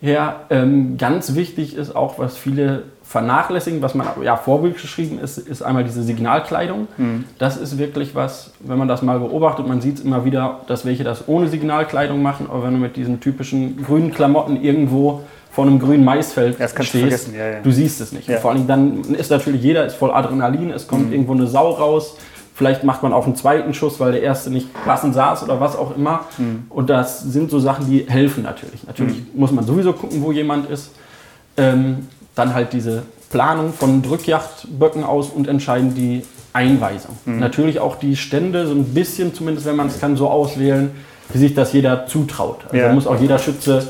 her. Ähm, ganz wichtig ist auch, was viele vernachlässigen, was man ja vorbildlich geschrieben ist, ist einmal diese Signalkleidung. Mhm. Das ist wirklich was, wenn man das mal beobachtet, man sieht es immer wieder, dass welche das ohne Signalkleidung machen, aber wenn du mit diesen typischen grünen Klamotten irgendwo vor einem grünen Maisfeld stehst, du, ja, ja. du siehst es nicht. Ja. Vor allem dann ist natürlich jeder ist voll Adrenalin, es kommt mhm. irgendwo eine Sau raus. Vielleicht macht man auch einen zweiten Schuss, weil der erste nicht passend saß oder was auch immer. Mhm. Und das sind so Sachen, die helfen natürlich. Natürlich mhm. muss man sowieso gucken, wo jemand ist. Ähm, dann halt diese Planung von Drückjachtböcken aus und entscheiden die Einweisung. Mhm. Natürlich auch die Stände, so ein bisschen zumindest, wenn man es kann, so auswählen, wie sich das jeder zutraut. Also ja. muss auch jeder Schütze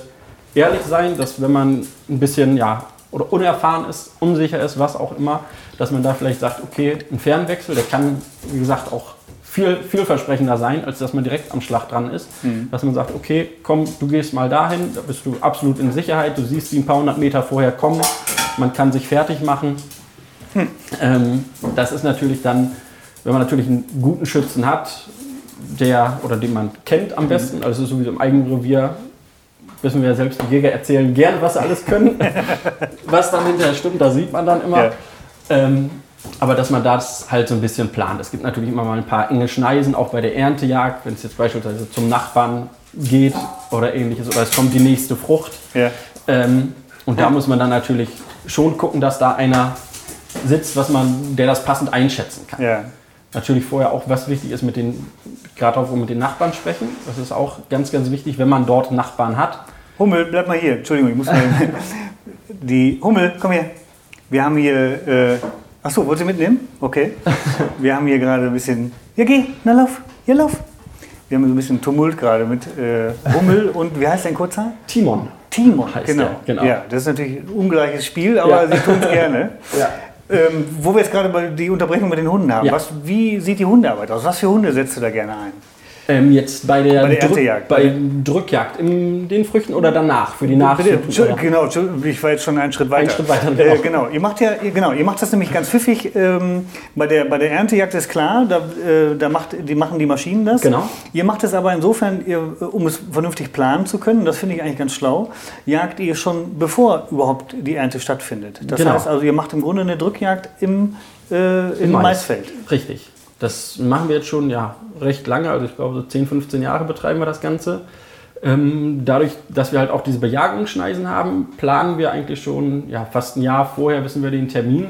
ehrlich sein, dass wenn man ein bisschen ja, oder unerfahren ist, unsicher ist, was auch immer, dass man da vielleicht sagt, okay, ein Fernwechsel, der kann, wie gesagt, auch viel vielversprechender sein, als dass man direkt am Schlag dran ist. Mhm. Dass man sagt, okay, komm, du gehst mal dahin, da bist du absolut in Sicherheit, du siehst die ein paar hundert Meter vorher kommen, man kann sich fertig machen. Hm. Ähm, das ist natürlich dann, wenn man natürlich einen guten Schützen hat, der oder den man kennt am besten, also sowieso im eigenen Revier wissen wir ja selbst, die Jäger erzählen gern, was sie alles können. [laughs] was dann hinterher stimmt, da sieht man dann immer. Ja. Ähm, aber dass man das halt so ein bisschen plant. Es gibt natürlich immer mal ein paar enge Schneisen, auch bei der Erntejagd, wenn es jetzt beispielsweise zum Nachbarn geht oder ähnliches, oder es kommt die nächste Frucht. Ja. Ähm, und da muss man dann natürlich schon gucken, dass da einer sitzt, was man, der das passend einschätzen kann. Ja. Natürlich vorher auch, was wichtig ist, mit den, gerade auch mit den Nachbarn sprechen. Das ist auch ganz, ganz wichtig, wenn man dort Nachbarn hat. Hummel, bleib mal hier. Entschuldigung, ich muss mal. [laughs] die Hummel, komm her. Wir haben hier. Äh, achso, wollt ihr mitnehmen? Okay. [laughs] Wir haben hier gerade ein bisschen. Ja, geh, na lauf, hier lauf. Wir haben so ein bisschen Tumult gerade mit äh, Hummel [laughs] und wie heißt dein Kurzer? Timon. Timon, heißt genau. Der, genau. Ja, das ist natürlich ein ungleiches Spiel, aber ja. sie tun es gerne. ja. Ähm, wo wir jetzt gerade die Unterbrechung mit den Hunden haben. Ja. Was, wie sieht die Hundearbeit aus? Was für Hunde setzt du da gerne ein? Ähm, jetzt bei der, bei der Drück, bei Drückjagd in den Früchten oder danach für die Nachzucht? Genau, ich war jetzt schon einen Schritt weiter. Einen Schritt weiter genau. Äh, genau. Ihr macht ja, genau, ihr macht das nämlich ganz pfiffig. Ähm, bei, der, bei der Erntejagd ist klar, da, äh, da macht, die machen die Maschinen das. Genau. Ihr macht es aber insofern, ihr, um es vernünftig planen zu können, das finde ich eigentlich ganz schlau, jagt ihr schon bevor überhaupt die Ernte stattfindet. Das genau. heißt also, ihr macht im Grunde eine Drückjagd im, äh, im Mais. Maisfeld. Richtig. Das machen wir jetzt schon ja, recht lange, also ich glaube so 10, 15 Jahre betreiben wir das Ganze. Ähm, dadurch, dass wir halt auch diese Bejagungsschneisen haben, planen wir eigentlich schon ja, fast ein Jahr vorher, wissen wir den Termin,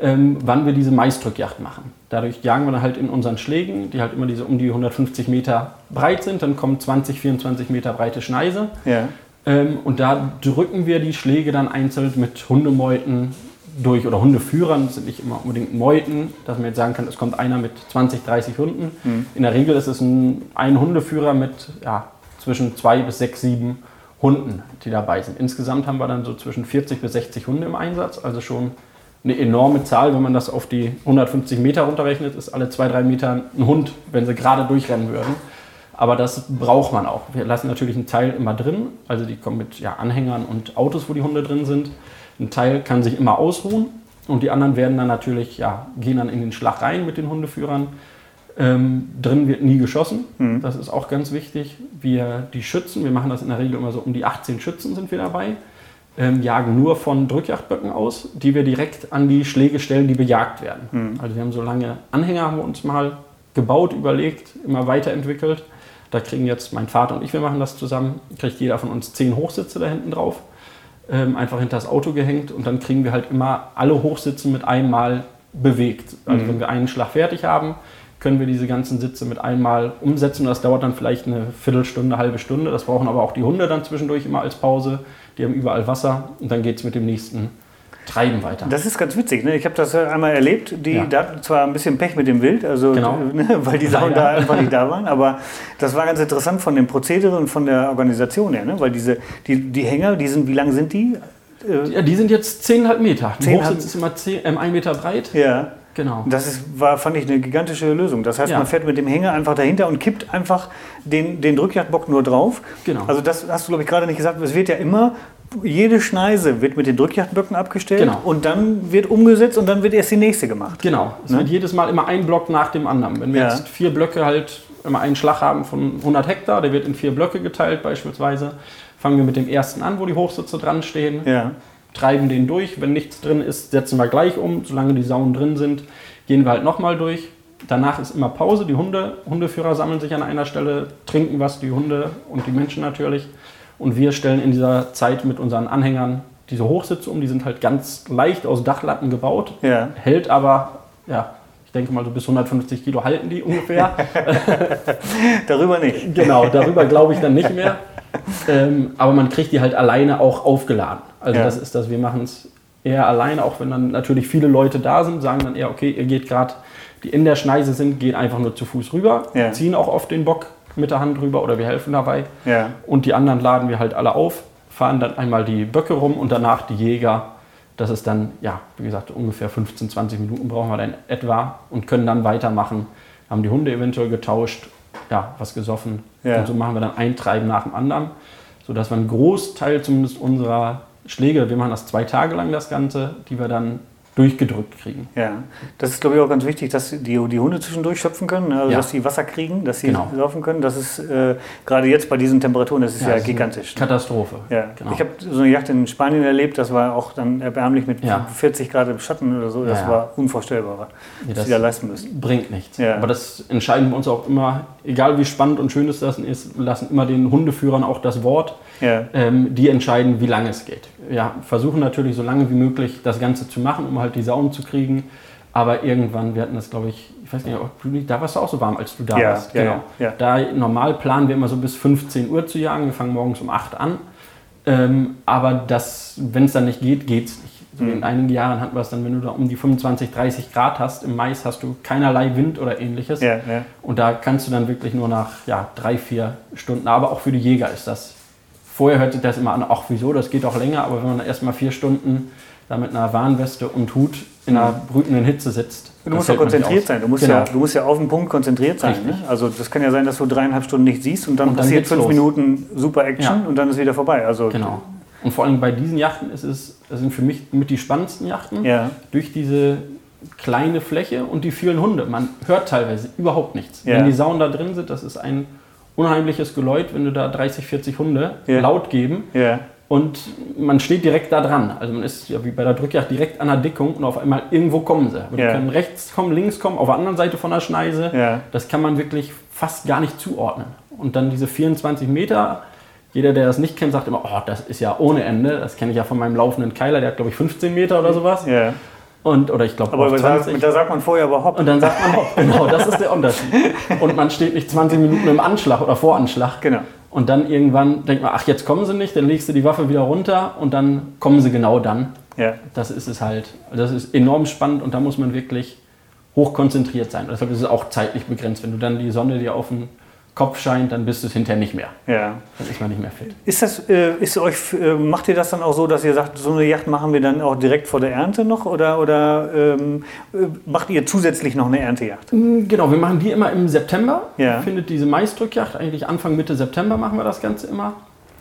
ähm, wann wir diese Maisdrückjagd machen. Dadurch jagen wir dann halt in unseren Schlägen, die halt immer diese um die 150 Meter breit sind, dann kommen 20, 24 Meter breite Schneise. Ja. Ähm, und da drücken wir die Schläge dann einzeln mit Hundemeuten durch, oder Hundeführern, das sind nicht immer unbedingt Meuten, dass man jetzt sagen kann, es kommt einer mit 20, 30 Hunden. Mhm. In der Regel ist es ein, ein Hundeführer mit ja, zwischen zwei bis sechs, sieben Hunden, die dabei sind. Insgesamt haben wir dann so zwischen 40 bis 60 Hunde im Einsatz, also schon eine enorme Zahl, wenn man das auf die 150 Meter runterrechnet, ist alle zwei, drei Meter ein Hund, wenn sie gerade durchrennen würden. Aber das braucht man auch. Wir lassen natürlich einen Teil immer drin, also die kommen mit ja, Anhängern und Autos, wo die Hunde drin sind. Ein Teil kann sich immer ausruhen und die anderen werden dann natürlich, ja, gehen dann in den Schlag rein mit den Hundeführern. Ähm, drin wird nie geschossen, mhm. das ist auch ganz wichtig. Wir, die Schützen, wir machen das in der Regel immer so, um die 18 Schützen sind wir dabei, ähm, jagen nur von Drückjagdböcken aus, die wir direkt an die Schläge stellen, die bejagt werden. Mhm. Also wir haben so lange Anhänger, haben wir uns mal gebaut, überlegt, immer weiterentwickelt. Da kriegen jetzt mein Vater und ich, wir machen das zusammen, kriegt jeder von uns zehn Hochsitze da hinten drauf ähm, einfach hinter das Auto gehängt und dann kriegen wir halt immer alle Hochsitze mit einmal bewegt. Also mhm. wenn wir einen Schlag fertig haben, können wir diese ganzen Sitze mit einmal umsetzen. Das dauert dann vielleicht eine Viertelstunde, halbe Stunde. Das brauchen aber auch die Hunde dann zwischendurch immer als Pause. Die haben überall Wasser und dann geht es mit dem nächsten treiben weiter. Das ist ganz witzig. Ne? Ich habe das einmal erlebt. Die ja. da zwar ein bisschen Pech mit dem Wild, also genau. [laughs] ne, weil die Sachen da einfach nicht da waren, aber das war ganz interessant von dem Prozedere und von der Organisation her, ne? weil diese die, die Hänger, die sind, wie lang sind die? Ja, die sind jetzt 10,5 Meter. Der Hochsitz ist immer 10, ähm, 1 Meter breit. Ja. Genau. Das ist, war, fand ich, eine gigantische Lösung. Das heißt, ja. man fährt mit dem Hänger einfach dahinter und kippt einfach den, den Drückjagdbock nur drauf. Genau. Also das hast du, glaube ich, gerade nicht gesagt. Es wird ja immer jede Schneise wird mit den Drückjagdböcken abgestellt genau. und dann wird umgesetzt und dann wird erst die nächste gemacht. Genau. Es ne? wird jedes Mal immer ein Block nach dem anderen. Wenn wir ja. jetzt vier Blöcke halt immer einen Schlag haben von 100 Hektar, der wird in vier Blöcke geteilt beispielsweise, fangen wir mit dem ersten an, wo die Hochsitze dran stehen, ja. treiben den durch. Wenn nichts drin ist, setzen wir gleich um. Solange die Sauen drin sind, gehen wir halt nochmal durch. Danach ist immer Pause. Die Hunde, Hundeführer sammeln sich an einer Stelle, trinken was, die Hunde und die Menschen natürlich. Und wir stellen in dieser Zeit mit unseren Anhängern diese Hochsitze um. Die sind halt ganz leicht aus Dachlatten gebaut, ja. hält aber, ja, ich denke mal so bis 150 Kilo halten die ungefähr. [laughs] [laughs] darüber nicht. Genau, darüber glaube ich dann nicht mehr. [laughs] Ähm, aber man kriegt die halt alleine auch aufgeladen. Also ja. das ist das, wir machen es eher alleine, auch wenn dann natürlich viele Leute da sind, sagen dann eher, okay, ihr geht gerade, die in der Schneise sind, geht einfach nur zu Fuß rüber, ja. ziehen auch auf den Bock mit der Hand drüber oder wir helfen dabei. Ja. Und die anderen laden wir halt alle auf, fahren dann einmal die Böcke rum und danach die Jäger. Das ist dann, ja, wie gesagt, ungefähr 15, 20 Minuten brauchen wir dann etwa und können dann weitermachen. Haben die Hunde eventuell getauscht, ja, was gesoffen. Ja. Und so machen wir dann ein Treiben nach dem anderen, sodass wir einen Großteil zumindest unserer Schläge, wir machen das zwei Tage lang das Ganze, die wir dann durchgedrückt kriegen. Ja, das ist glaube ich auch ganz wichtig, dass die, die Hunde zwischendurch schöpfen können, also ja. dass sie Wasser kriegen, dass sie genau. laufen können. Das ist äh, gerade jetzt bei diesen Temperaturen, das ist ja, ja das gigantisch. Ist ne? Katastrophe. Ja. Genau. Ich habe so eine Jagd in Spanien erlebt, das war auch dann erbärmlich mit ja. 40 Grad im Schatten oder so. Das war unvorstellbar, was das sie da leisten müssen. Bringt nichts. Aber das entscheiden wir uns auch immer, egal wie spannend und schön es das ist, lassen immer den Hundeführern auch das Wort. Ähm, die entscheiden, wie lange es geht. Wir versuchen natürlich so lange wie möglich das Ganze zu machen, um halt die Sauen zu kriegen. Aber irgendwann, wir hatten das, glaube ich, ich weiß nicht, da warst du auch so warm, als du da ja, warst. Ja, genau. Ja, da normal planen wir immer so bis 15 Uhr zu jagen. Wir fangen morgens um 8 an. Ähm, aber wenn es dann nicht geht, geht es nicht. So mhm. In einigen Jahren hatten wir es dann, wenn du da um die 25, 30 Grad hast, im Mais hast du keinerlei Wind oder ähnliches. Ja, ja. Und da kannst du dann wirklich nur nach ja, drei, vier Stunden, aber auch für die Jäger ist das. Vorher hört sich das immer an, ach wieso, das geht auch länger, aber wenn man erst mal vier Stunden da mit einer Warnweste und Hut in einer brütenden Hitze sitzt. Du musst ja konzentriert sein. Du musst, genau. ja, du musst ja auf den Punkt konzentriert sein. Ne? Also das kann ja sein, dass du dreieinhalb Stunden nicht siehst und dann, und dann passiert fünf los. Minuten super Action ja. und dann ist wieder vorbei. Also genau. Und vor allem bei diesen Yachten ist es, das sind für mich mit die spannendsten Yachten. Ja. Durch diese kleine Fläche und die vielen Hunde. Man hört teilweise überhaupt nichts. Ja. Wenn die Sauen da drin sind, das ist ein unheimliches Geläut, wenn du da 30, 40 Hunde ja. laut geben. Und man steht direkt da dran. Also man ist ja wie bei der Drückjagd direkt an der Dickung und auf einmal irgendwo kommen sie. Ja. Die können rechts kommen, links kommen, auf der anderen Seite von der Schneise. Das kann man wirklich fast gar nicht zuordnen. Und dann diese 24 Meter, jeder, der das nicht kennt, sagt immer, oh, das ist ja ohne Ende. Das kenne ich ja von meinem laufenden Keiler, der hat glaube ich 15 Meter oder sowas. Ja. Und, oder ich glaube Aber da, da sagt man vorher aber hopp. Und dann sagt man hopp, genau, das ist der Unterschied. Und man steht nicht 20 Minuten im Anschlag oder Voranschlag. Genau. Und dann irgendwann denkt man, ach, jetzt kommen sie nicht, dann legst du die Waffe wieder runter und dann kommen sie genau dann. Ja. Das ist es halt. Das ist enorm spannend und da muss man wirklich hochkonzentriert sein. Deshalb ist es auch zeitlich begrenzt. Wenn du dann die Sonne dir auf den Kopf scheint, dann bist du es hinterher nicht mehr. Ja. Dann ist man nicht mehr fit. Ist das, äh, ist euch, äh, macht ihr das dann auch so, dass ihr sagt, so eine Yacht machen wir dann auch direkt vor der Ernte noch oder, oder ähm, äh, macht ihr zusätzlich noch eine Erntejacht? Mm, genau, wir machen die immer im September. Ja. Findet diese Maisdrückjacht eigentlich Anfang Mitte September machen wir das Ganze immer.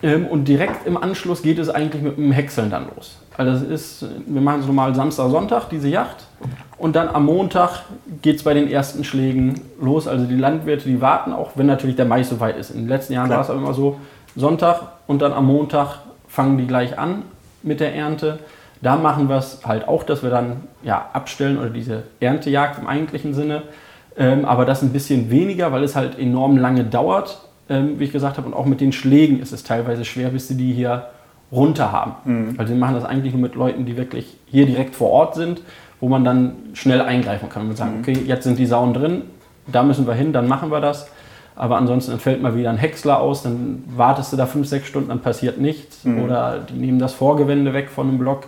Ähm, und direkt im Anschluss geht es eigentlich mit dem Häckseln dann los. Also das ist, wir machen es normal Samstag, Sonntag, diese Yacht. Und dann am Montag geht es bei den ersten Schlägen los. Also die Landwirte, die warten auch, wenn natürlich der Mais soweit ist. In den letzten Jahren war es aber immer so, Sonntag und dann am Montag fangen die gleich an mit der Ernte. Da machen wir es halt auch, dass wir dann ja, abstellen oder diese Erntejagd im eigentlichen Sinne. Ähm, aber das ein bisschen weniger, weil es halt enorm lange dauert, ähm, wie ich gesagt habe. Und auch mit den Schlägen ist es teilweise schwer, bis sie die hier runter haben. Mhm. Also wir machen das eigentlich nur mit Leuten, die wirklich hier direkt vor Ort sind, wo man dann schnell eingreifen kann und sagen, mhm. okay, jetzt sind die Sauen drin, da müssen wir hin, dann machen wir das. Aber ansonsten fällt mal wieder ein Häcksler aus, dann wartest du da fünf, sechs Stunden, dann passiert nichts. Mhm. Oder die nehmen das Vorgewende weg von einem Block.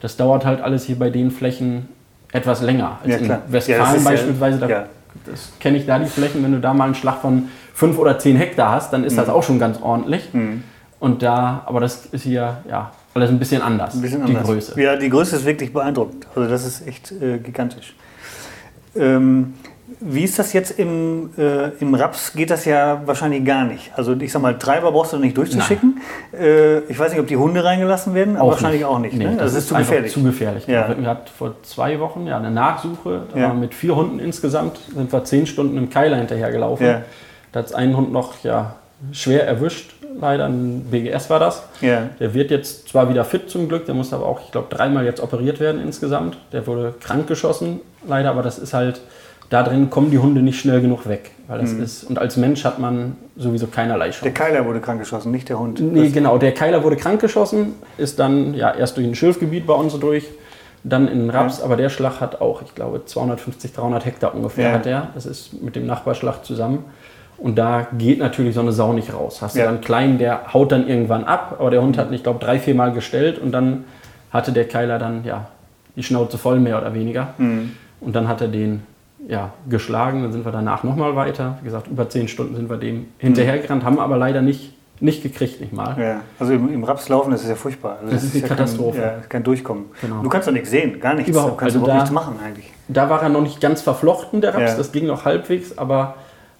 Das dauert halt alles hier bei den Flächen etwas länger. Als ja, in Westfalen ja, beispielsweise, da, ja. das kenne ich da die Flächen, wenn du da mal einen Schlag von fünf oder zehn Hektar hast, dann ist mhm. das auch schon ganz ordentlich. Mhm. Und da, aber das ist hier ja alles ein bisschen anders. Ein bisschen anders. Die Größe. Ja, die Größe ist wirklich beeindruckend. Also das ist echt äh, gigantisch. Ähm, wie ist das jetzt im, äh, im Raps? Geht das ja wahrscheinlich gar nicht. Also ich sag mal, Treiber brauchst du nicht durchzuschicken. Äh, ich weiß nicht, ob die Hunde reingelassen werden, aber wahrscheinlich nicht. auch nicht. Nee, ne? das, das, ist zu gefährlich. Zu gefährlich. Ja. Wir hatten vor zwei Wochen ja, eine Nachsuche. Da ja. mit vier Hunden insgesamt sind wir zehn Stunden im Keiler hinterhergelaufen. Ja. Da hat ein Hund noch ja, schwer erwischt leider, ein BGS war das. Ja. Der wird jetzt zwar wieder fit zum Glück, der muss aber auch, ich glaube, dreimal jetzt operiert werden insgesamt. Der wurde krank geschossen, leider, aber das ist halt, da drin kommen die Hunde nicht schnell genug weg. Weil das mhm. ist, und als Mensch hat man sowieso keinerlei Chance. Der Keiler wurde krank geschossen, nicht der Hund. Nee, genau, der Keiler wurde krank geschossen, ist dann ja erst durch ein Schilfgebiet bei uns durch, dann in den Raps, ja. aber der Schlag hat auch, ich glaube, 250, 300 Hektar ungefähr ja. hat der. Das ist mit dem Nachbarschlag zusammen. Und da geht natürlich so eine Sau nicht raus. Hast du ja. dann einen kleinen, der haut dann irgendwann ab, aber der Hund hat, ich glaube, drei, vier Mal gestellt und dann hatte der Keiler dann ja die Schnauze voll, mehr oder weniger. Mhm. Und dann hat er den ja, geschlagen. Dann sind wir danach nochmal weiter. Wie gesagt, über zehn Stunden sind wir dem hinterhergerannt, haben aber leider nicht, nicht gekriegt, nicht mal. Ja, also im, im Raps laufen, das ist ja furchtbar. Also das, das, ist eine ja Katastrophe. Kein, ja, kein Durchkommen. Genau. Du kannst doch nichts sehen, gar nichts. Überhaupt. Du kannst also überhaupt da, nichts machen eigentlich. Da war er noch nicht ganz verflochten, der Raps. Ja. Das ging noch halbwegs, aber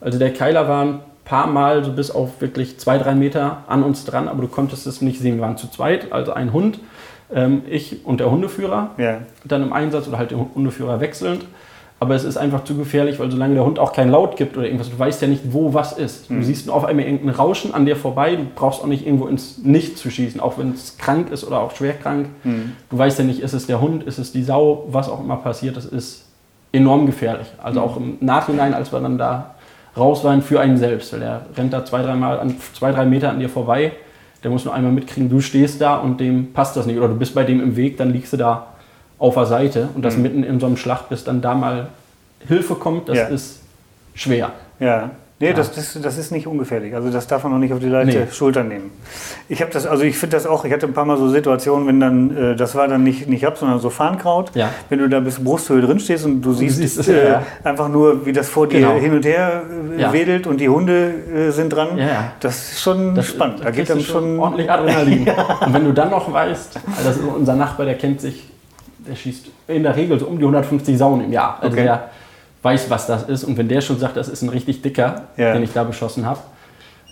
also der Keiler war ein paar Mal so bis auf wirklich zwei, drei Meter an uns dran, aber du konntest es nicht sehen. Wir waren zu zweit, also ein Hund, ähm, ich und der Hundeführer, ja. dann im Einsatz oder halt der Hundeführer wechselnd. Aber es ist einfach zu gefährlich, weil solange der Hund auch keinen Laut gibt oder irgendwas, du weißt ja nicht, wo was ist. Mhm. Du siehst auf einmal irgendein Rauschen an dir vorbei, du brauchst auch nicht irgendwo ins Nichts zu schießen, auch wenn es krank ist oder auch schwer krank. Mhm. Du weißt ja nicht, ist es der Hund, ist es die Sau, was auch immer passiert, das ist enorm gefährlich. Also mhm. auch im Nachhinein, als wir dann da raus waren für einen selbst, weil der rennt da zwei, drei, Mal an, zwei, drei Meter an dir vorbei, der muss nur einmal mitkriegen, du stehst da und dem passt das nicht oder du bist bei dem im Weg, dann liegst du da auf der Seite und das mhm. mitten in so einem Schlacht, bis dann da mal Hilfe kommt, das ja. ist schwer. Ja. Nee, ja. das, das, das ist nicht ungefährlich. Also das darf man noch nicht auf die leichte nee. Schulter nehmen. Ich habe das, also ich finde das auch, ich hatte ein paar Mal so Situationen, wenn dann, äh, das war dann nicht, nicht ab, sondern so Farnkraut. Ja. Wenn du da bis Brusthöhe drin stehst und du siehst, siehst es, äh, ja. einfach nur, wie das vor dir genau. hin und her äh, wedelt und die Hunde äh, sind dran. Ja, Das ist schon das, spannend. Da, geht dann schon ordentlich Adrenalin. [laughs] Und wenn du dann noch weißt, ist unser Nachbar, der kennt sich, der schießt in der Regel so um die 150 Sauen im Jahr. Also okay. der, weiß, was das ist. Und wenn der schon sagt, das ist ein richtig dicker, ja. den ich da beschossen habe,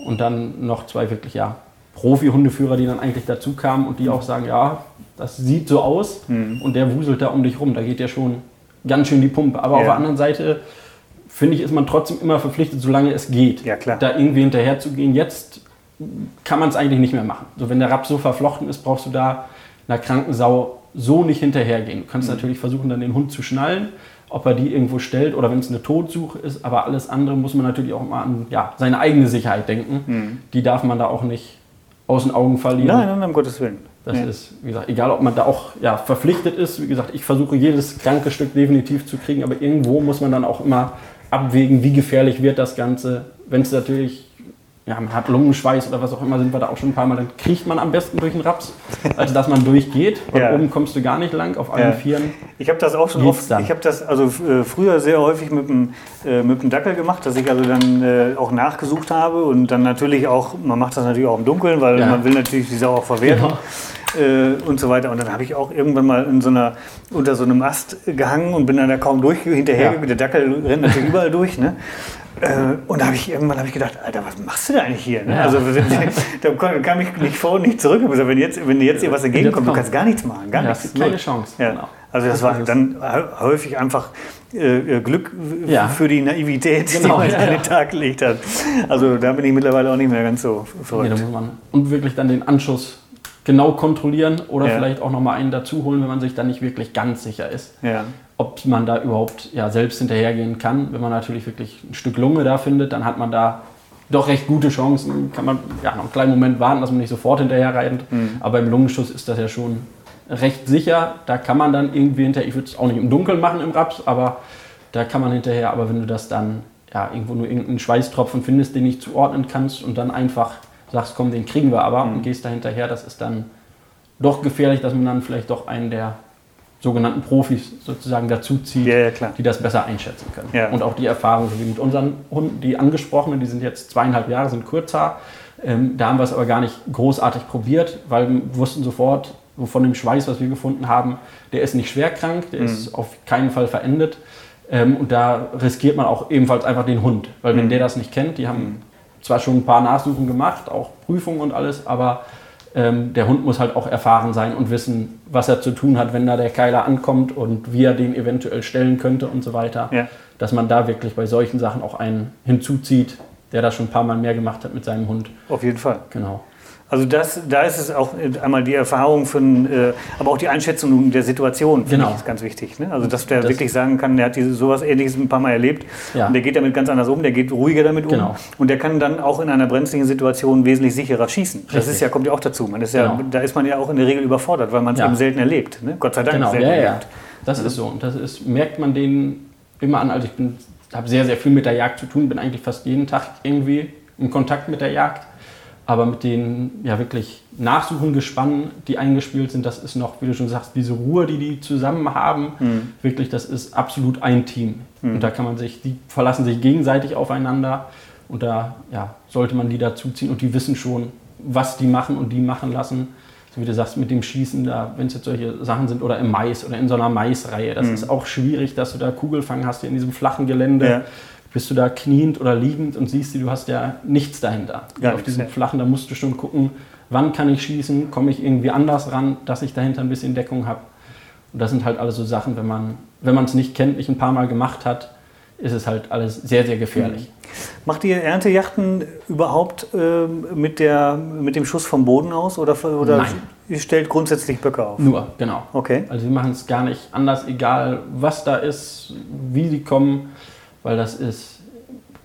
und dann noch zwei wirklich, ja, Profi-Hundeführer, die dann eigentlich dazu kamen und die auch sagen, ja, das sieht so aus mhm. und der wuselt da um dich rum, da geht ja schon ganz schön die Pumpe. Aber ja. auf der anderen Seite, finde ich, ist man trotzdem immer verpflichtet, solange es geht, ja, da irgendwie hinterher zu gehen. Jetzt kann man es eigentlich nicht mehr machen. So, wenn der Rapp so verflochten ist, brauchst du da einer kranken Sau so nicht hinterhergehen. Du kannst mhm. natürlich versuchen, dann den Hund zu schnallen, ob er die irgendwo stellt oder wenn es eine Todsuche ist. Aber alles andere muss man natürlich auch mal an ja, seine eigene Sicherheit denken. Mhm. Die darf man da auch nicht aus den Augen verlieren. Nein, nein, um Gottes Willen. Das ja. ist, wie gesagt, egal ob man da auch ja, verpflichtet ist. Wie gesagt, ich versuche jedes kranke Stück definitiv zu kriegen, aber irgendwo muss man dann auch immer abwägen, wie gefährlich wird das Ganze. Wenn es natürlich ja, man hat Lungenschweiß oder was auch immer, sind wir da auch schon ein paar Mal, dann kriegt man am besten durch den Raps, als dass man durchgeht. Weil ja. oben kommst du gar nicht lang, auf allen ja. Vieren. Ich habe das auch schon oft, dann. ich habe das also äh, früher sehr häufig mit dem, äh, mit dem Dackel gemacht, dass ich also dann äh, auch nachgesucht habe und dann natürlich auch, man macht das natürlich auch im Dunkeln, weil ja. man will natürlich die Sau auch verwerten. Genau äh, und so weiter. Und dann habe ich auch irgendwann mal in so einer, unter so einem Ast gehangen und bin dann da kaum durch hinterher. Ja. Der Dackel rennt natürlich überall durch. Ne? Äh, und da habe ich irgendwann hab ich gedacht, Alter, was machst du da eigentlich hier? Ne? Ja. Also da kam ich nicht vor und nicht zurück. Also wenn jetzt, wenn jetzt dir was entgegenkommt, du kannst gar nichts machen. Gar ja, nichts. Keine Chance. Ja. Genau. Also das, das war dann häufig einfach äh, Glück ja. für die Naivität, genau, die man an den Tag gelegt hat. Also da bin ich mittlerweile auch nicht mehr ganz so verrückt. Nee, und wirklich dann den Anschuss genau kontrollieren oder ja. vielleicht auch nochmal einen dazu holen, wenn man sich dann nicht wirklich ganz sicher ist. Ja. Ob man da überhaupt ja, selbst hinterhergehen kann. Wenn man natürlich wirklich ein Stück Lunge da findet, dann hat man da doch recht gute Chancen. Kann man ja noch einen kleinen Moment warten, dass man nicht sofort hinterher rennt. Mhm. Aber im Lungenschuss ist das ja schon recht sicher. Da kann man dann irgendwie hinterher, ich würde es auch nicht im Dunkeln machen im Raps, aber da kann man hinterher, aber wenn du das dann ja, irgendwo nur irgendeinen Schweißtropfen findest, den nicht zuordnen kannst und dann einfach sagst, komm, den kriegen wir aber mhm. und gehst da hinterher, das ist dann doch gefährlich, dass man dann vielleicht doch einen der sogenannten Profis sozusagen dazu zieht, ja, ja, die das besser einschätzen können. Ja. Und auch die Erfahrung, wie mit unseren Hunden, die angesprochenen, die sind jetzt zweieinhalb Jahre, sind kurzer. Ähm, da haben wir es aber gar nicht großartig probiert, weil wir wussten sofort, von dem Schweiß, was wir gefunden haben, der ist nicht schwerkrank, der mhm. ist auf keinen Fall verendet. Ähm, und da riskiert man auch ebenfalls einfach den Hund, weil wenn mhm. der das nicht kennt, die haben mhm zwar schon ein paar Nachsuchen gemacht, auch Prüfungen und alles, aber ähm, der Hund muss halt auch erfahren sein und wissen, was er zu tun hat, wenn da der Keiler ankommt und wie er den eventuell stellen könnte und so weiter. Ja. Dass man da wirklich bei solchen Sachen auch einen hinzuzieht, der das schon ein paar Mal mehr gemacht hat mit seinem Hund. Auf jeden Fall. Genau. Also das, da ist es auch einmal die Erfahrung, ein, äh, aber auch die Einschätzung der Situation, genau. ist ganz wichtig. Ne? Also dass der das wirklich sagen kann, der hat diese, sowas Ähnliches ein paar Mal erlebt ja. und der geht damit ganz anders um, der geht ruhiger damit um genau. und der kann dann auch in einer brenzligen Situation wesentlich sicherer schießen. Richtig. Das ist ja, kommt ja auch dazu. Man ist ja, genau. Da ist man ja auch in der Regel überfordert, weil man es ja. eben selten erlebt. Ne? Gott sei Dank genau. selten ja, ja. erlebt. Das ist so und das ist, merkt man denen immer an. Also ich habe sehr, sehr viel mit der Jagd zu tun, bin eigentlich fast jeden Tag irgendwie in Kontakt mit der Jagd aber mit den ja wirklich Nachsuchengespannen, die eingespielt sind, das ist noch, wie du schon sagst, diese Ruhe, die die zusammen haben, mhm. wirklich, das ist absolut ein Team. Mhm. Und da kann man sich, die verlassen sich gegenseitig aufeinander und da ja, sollte man die dazuziehen und die wissen schon, was die machen und die machen lassen. So wie du sagst, mit dem Schießen, da, wenn es jetzt solche Sachen sind oder im Mais oder in so einer Maisreihe, das mhm. ist auch schwierig, dass du da Kugelfang hast in diesem flachen Gelände. Ja bist du da kniend oder liegend und siehst, du hast ja nichts dahinter. Ja, auf diesem flachen, da musst du schon gucken, wann kann ich schießen, komme ich irgendwie anders ran, dass ich dahinter ein bisschen Deckung habe. Und das sind halt alles so Sachen, wenn man wenn es nicht kennt, nicht ein paar Mal gemacht hat, ist es halt alles sehr, sehr gefährlich. Mhm. Macht ihr Erntejachten überhaupt äh, mit, der, mit dem Schuss vom Boden aus oder, oder Nein. ihr stellt grundsätzlich Böcke auf? Nur, genau. Okay. Also wir machen es gar nicht anders, egal was da ist, wie die kommen weil das ist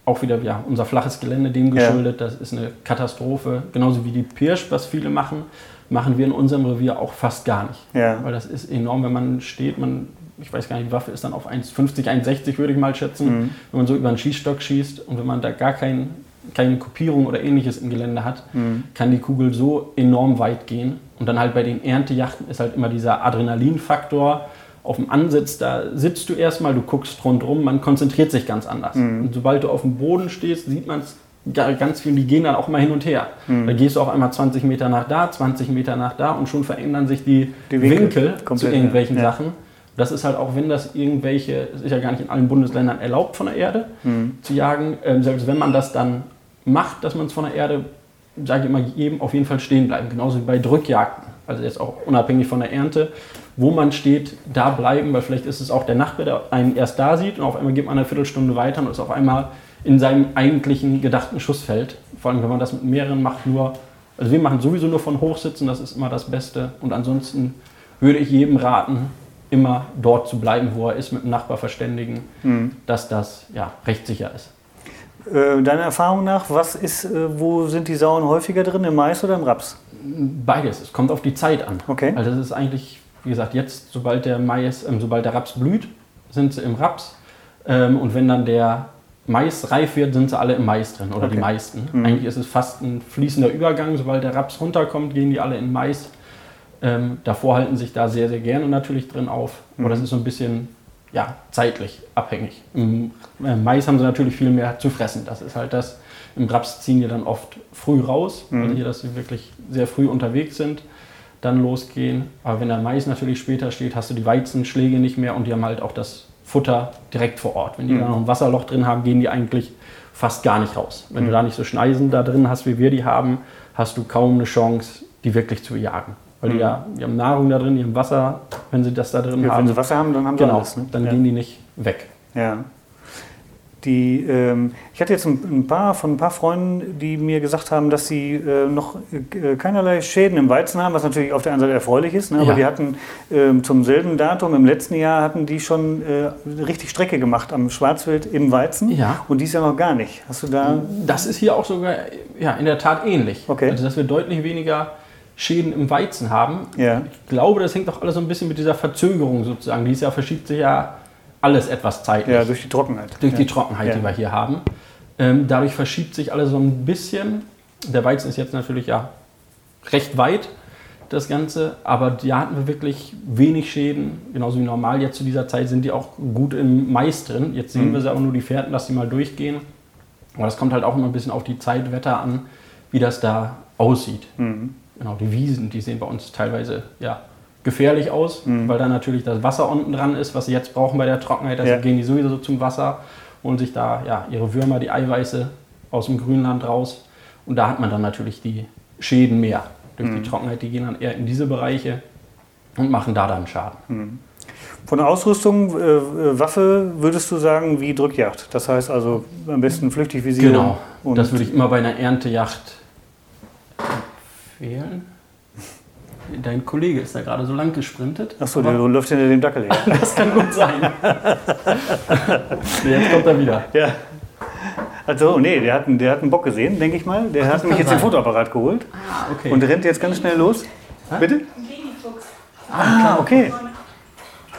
auch wieder ja, unser flaches Gelände dem geschuldet. Ja. Das ist eine Katastrophe. Genauso wie die Pirsch, was viele machen, machen wir in unserem Revier auch fast gar nicht. Ja. Weil das ist enorm, wenn man steht, man, ich weiß gar nicht, die Waffe ist dann auf 1,50, 1,60 würde ich mal schätzen, mhm. wenn man so über einen Schießstock schießt und wenn man da gar kein, keine Kopierung oder ähnliches im Gelände hat, mhm. kann die Kugel so enorm weit gehen. Und dann halt bei den Erntejachten ist halt immer dieser Adrenalinfaktor, auf dem Ansitz, da sitzt du erstmal, du guckst rundherum, man konzentriert sich ganz anders. Mhm. Und sobald du auf dem Boden stehst, sieht man es ganz viel, die gehen dann auch mal hin und her. Mhm. Da gehst du auf einmal 20 Meter nach da, 20 Meter nach da und schon verändern sich die, die Winkel, Winkel zu irgendwelchen ja. Sachen. Das ist halt auch, wenn das irgendwelche, es ist ja gar nicht in allen Bundesländern erlaubt von der Erde mhm. zu jagen, ähm, selbst wenn man das dann macht, dass man es von der Erde, sage ich immer, jedem auf jeden Fall stehen bleiben. Genauso wie bei Drückjagden. Also jetzt auch unabhängig von der Ernte wo man steht, da bleiben, weil vielleicht ist es auch der Nachbar, der einen erst da sieht und auf einmal geht man eine Viertelstunde weiter und ist auf einmal in seinem eigentlichen gedachten Schussfeld. Vor allem, wenn man das mit mehreren macht, nur, also wir machen sowieso nur von Hochsitzen, das ist immer das Beste. Und ansonsten würde ich jedem raten, immer dort zu bleiben, wo er ist, mit dem Nachbar verständigen, mhm. dass das ja, recht sicher ist. Äh, deiner Erfahrung nach, was ist, äh, wo sind die Sauen häufiger drin, im Mais oder im Raps? Beides, es kommt auf die Zeit an. Okay. Also das ist eigentlich wie gesagt, jetzt, sobald der Mais, ähm, sobald der Raps blüht, sind sie im Raps. Ähm, und wenn dann der Mais reif wird, sind sie alle im Mais drin oder Okay. die meisten. Mhm. Eigentlich ist es fast ein fließender Übergang. Sobald der Raps runterkommt, gehen die alle in Mais. Ähm, davor halten sich da sehr, sehr gerne natürlich drin auf. Aber Mhm. das ist so ein bisschen ja, zeitlich abhängig. Im äh, Mais haben sie natürlich viel mehr zu fressen. Das ist halt das. Im Raps ziehen die dann oft früh raus, Mhm. hier, dass sie wirklich sehr früh unterwegs sind, dann losgehen. Aber wenn der Mais natürlich später steht, hast du die Weizenschläge nicht mehr und die haben halt auch das Futter direkt vor Ort. Wenn die Mhm. da noch ein Wasserloch drin haben, gehen die eigentlich fast gar nicht raus. Wenn Mhm. du da nicht so Schneisen da drin hast, wie wir die haben, hast du kaum eine Chance, die wirklich zu jagen. Weil die, Mhm. ja, die haben Nahrung da drin, die haben Wasser, wenn sie das da drin Ja, haben. wenn sie Wasser haben, dann haben sie genau, alles. Ne? dann ja. gehen die nicht weg. Ja. Die, ähm, ich hatte jetzt ein, paar von ein paar Freunden, die mir gesagt haben, dass sie äh, noch äh, keinerlei Schäden im Weizen haben, was natürlich auf der einen Seite erfreulich ist. Ne? Aber Ja. die hatten ähm, zum selben Datum im letzten Jahr hatten die schon äh, richtig Strecke gemacht am Schwarzwild im Weizen Ja. und dies Jahr noch gar nicht. Hast du da? Das ist hier auch sogar ja, in der Tat ähnlich. Okay. Also, dass wir deutlich weniger Schäden im Weizen haben. Ja. Ich glaube, das hängt auch alles so ein bisschen mit dieser Verzögerung sozusagen. Dieses Jahr verschiebt sich ja alles etwas zeitlich. Ja, durch die Trockenheit. durch die Trockenheit, die wir hier haben. Ähm, dadurch verschiebt sich alles so ein bisschen. Der Weizen ist jetzt natürlich ja recht weit, das Ganze, aber da hatten wir wirklich wenig Schäden. Genauso wie normal jetzt zu dieser Zeit sind die auch gut im Mais drin. Jetzt sehen Mhm. wir sie aber nur die Fährten, dass die mal durchgehen. Aber das kommt halt auch immer ein bisschen auf die Zeit, Wetter an, wie das da aussieht. Mhm. Genau, die Wiesen, die sehen bei uns teilweise ja, gefährlich aus, Mhm. weil da natürlich das Wasser unten dran ist, was sie jetzt brauchen bei der Trockenheit. Also Ja. gehen die sowieso zum Wasser, holen sich da ja, ihre Würmer, die Eiweiße aus dem Grünland raus. Und da hat man dann natürlich die Schäden mehr. Durch Mhm. die Trockenheit, die gehen dann eher in diese Bereiche und machen da dann Schaden. Von der Ausrüstung, äh, äh, Waffe, würdest du sagen, wie Drückjagd? Das heißt also am besten flüchtig. Genau, Und das würde ich immer bei einer Erntejacht empfehlen. Dein Kollege ist da gerade so lang gesprintet. Achso, der läuft hinter dem Dackel her. [laughs] Das kann gut sein. jetzt kommt er wieder. Ja. Also, nee, der hat, einen, der hat einen Bock gesehen, denke ich mal. Der hat nämlich kann jetzt den. Fotoapparat geholt Ah, okay. und rennt jetzt ganz schnell los. Bitte? Babyfuchs. Ah, okay.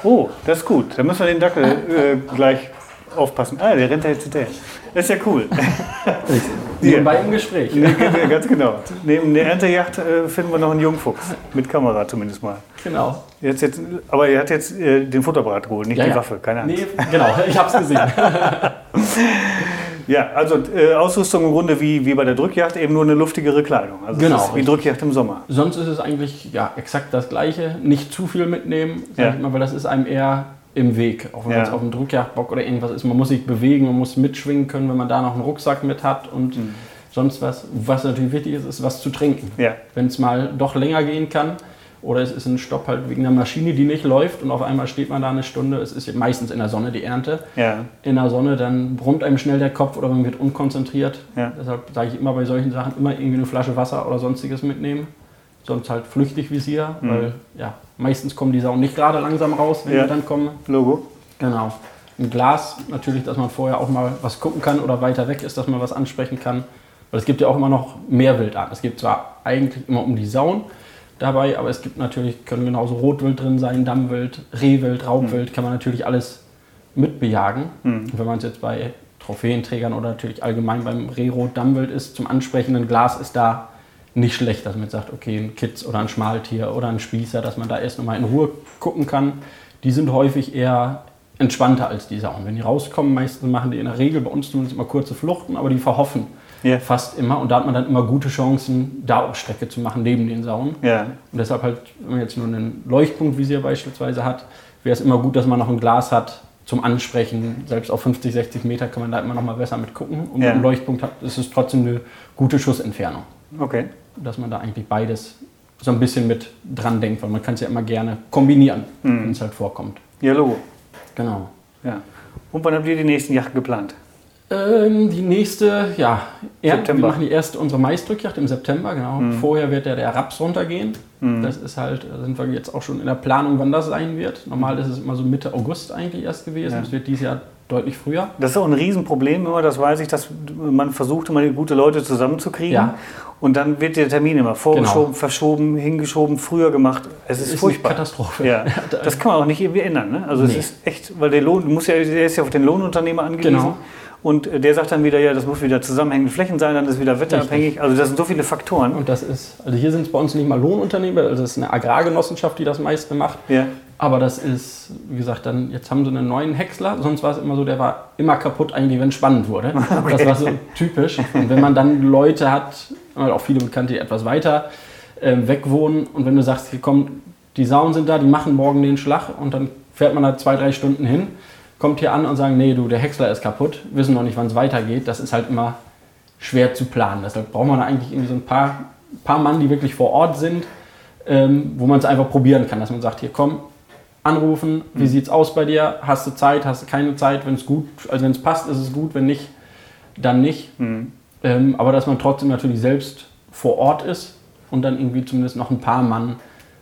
Oh, das ist gut. Da müssen wir den Dackel äh, gleich aufpassen. Ah, der rennt da jetzt hinterher. Das ist ja cool. [laughs] [laughs] Nebenbei im Gespräch. Nee, ganz genau. Neben der Erntejacht äh, finden wir noch einen Jungfuchs. Mit Kamera zumindest mal. Genau. Jetzt, jetzt, aber er hat jetzt äh, den Fotoapparat geholt, nicht Ja, die ja. Waffe. Keine Ahnung. Nee, genau, ich hab's gesehen. [laughs] Ja, also äh, Ausrüstung im Grunde wie, wie bei der Drückjagd, eben nur eine luftigere Kleidung. Also Genau, wie. Drückjagd im Sommer. Sonst ist es eigentlich ja, exakt das Gleiche. Nicht zu viel mitnehmen, sag Ja. ich mal, weil das ist einem eher im Weg. Auch wenn Ja. man jetzt auf dem Drückjagdbock oder irgendwas ist. Man muss sich bewegen, man muss mitschwingen können, wenn man da noch einen Rucksack mit hat und Mhm. sonst was. Was natürlich wichtig ist, ist was zu trinken. Ja. Wenn es mal doch länger gehen kann oder es ist ein Stopp halt wegen einer Maschine, die nicht läuft und auf einmal steht man da eine Stunde. Es ist meistens in der Sonne die Ernte. Ja. in der Sonne, dann brummt einem schnell der Kopf oder man wird unkonzentriert. Deshalb sage ich immer bei solchen Sachen immer irgendwie eine Flasche Wasser oder sonstiges mitnehmen. Sonst halt flüchtig Visier, weil ja, meistens kommen die Sauen nicht gerade langsam raus, wenn Mhm. Ja. die dann kommen. Logo. Genau. Ein Glas natürlich, dass man vorher auch mal was gucken kann oder weiter weg ist, dass man was ansprechen kann. Weil es gibt ja auch immer noch mehr Wildarten. Es gibt zwar eigentlich immer um die Sauen dabei, aber es gibt natürlich, können genauso Rotwild drin sein, Dammwild, Rehwild, Raubwild, kann man natürlich alles mitbejagen. Und wenn man es jetzt bei Trophäenträgern oder natürlich allgemein beim Rehrot Dammwild ist, zum ansprechenden Glas ist da nicht schlecht, dass man jetzt sagt, okay, ein Kitz oder ein Schmaltier oder ein Spießer, dass man da erst nochmal in Ruhe gucken kann. Die sind häufig eher entspannter als die Sauen. Wenn die rauskommen, meistens machen die in der Regel bei uns zumindest immer kurze Fluchten, aber die verhoffen Ja. fast immer. Und da hat man dann immer gute Chancen, da auch Strecke zu machen neben den Sauen. Ja. Und deshalb halt, wenn man jetzt nur einen Leuchtpunktvisier beispielsweise hat, wäre es immer gut, dass man noch ein Glas hat zum Ansprechen. Selbst auf 50, 60 Meter kann man da immer noch mal besser mit gucken. Und Ja. mit einem Leuchtpunkt hat, ist es trotzdem eine gute Schussentfernung. Okay. Dass man da eigentlich beides so ein bisschen mit dran denkt, weil man kann es ja immer gerne kombinieren, Mhm. wenn es halt vorkommt. Ja, Logo. Genau. Ja. Und wann habt ihr die nächsten Jachten geplant? Ähm, die nächste, ja, er, September. wir machen die erste, unsere Maisdrückjagd im September, genau. Vorher wird ja der Raps runtergehen. Das ist halt, da sind wir jetzt auch schon in der Planung, wann das sein wird. Normal ist es immer so Mitte August eigentlich erst gewesen. Ja. Es wird dieses Jahr deutlich früher. Das ist auch ein Riesenproblem immer, das weiß ich, dass man versucht immer gute Leute zusammenzukriegen. Ja. Und dann wird der Termin immer vorgeschoben, Genau. verschoben, hingeschoben, früher gemacht. Es ist, Es ist furchtbar. eine Katastrophe. Ja. [laughs] Das kann man auch nicht irgendwie ändern. Ne? Also es Nee. ist echt, weil der Lohn, du musst ja, der ist ja auf den Lohnunternehmer angewiesen. Genau. Und äh, der sagt dann wieder, ja, das muss wieder zusammenhängende Flächen sein, dann ist wieder wetterabhängig. Richtig. Also das sind so viele Faktoren. Und das ist, also hier sind es bei uns nicht mal Lohnunternehmen, also das ist eine Agrargenossenschaft, die das meiste macht. Ja. Aber das ist, wie gesagt, dann jetzt haben sie einen neuen Häcksler. Sonst war es immer so, der war immer kaputt, eigentlich, wenn es spannend wurde. Okay. [laughs] Das war so typisch. Und wenn man dann Leute hat, auch viele Bekannte, die etwas weiter äh, weg wohnen, und wenn du sagst, hier kommen, die Sauen sind da, die machen morgen den Schlag und dann fährt man da zwei, drei Stunden hin, kommt hier an und sagt, nee, du, der Häcksler ist kaputt, wissen noch nicht, wann es weitergeht. Das ist halt immer schwer zu planen. Deshalb braucht man eigentlich irgendwie so ein paar, paar Mann, die wirklich vor Ort sind, ähm, wo man es einfach probieren kann, dass man sagt, hier komm, anrufen, wie mhm. sieht es aus bei dir, hast du Zeit, hast du keine Zeit, wenn es gut, also wenn es passt, ist es gut, wenn nicht, dann nicht. Mhm. Ähm, aber dass man trotzdem natürlich selbst vor Ort ist und dann irgendwie zumindest noch ein paar Mann,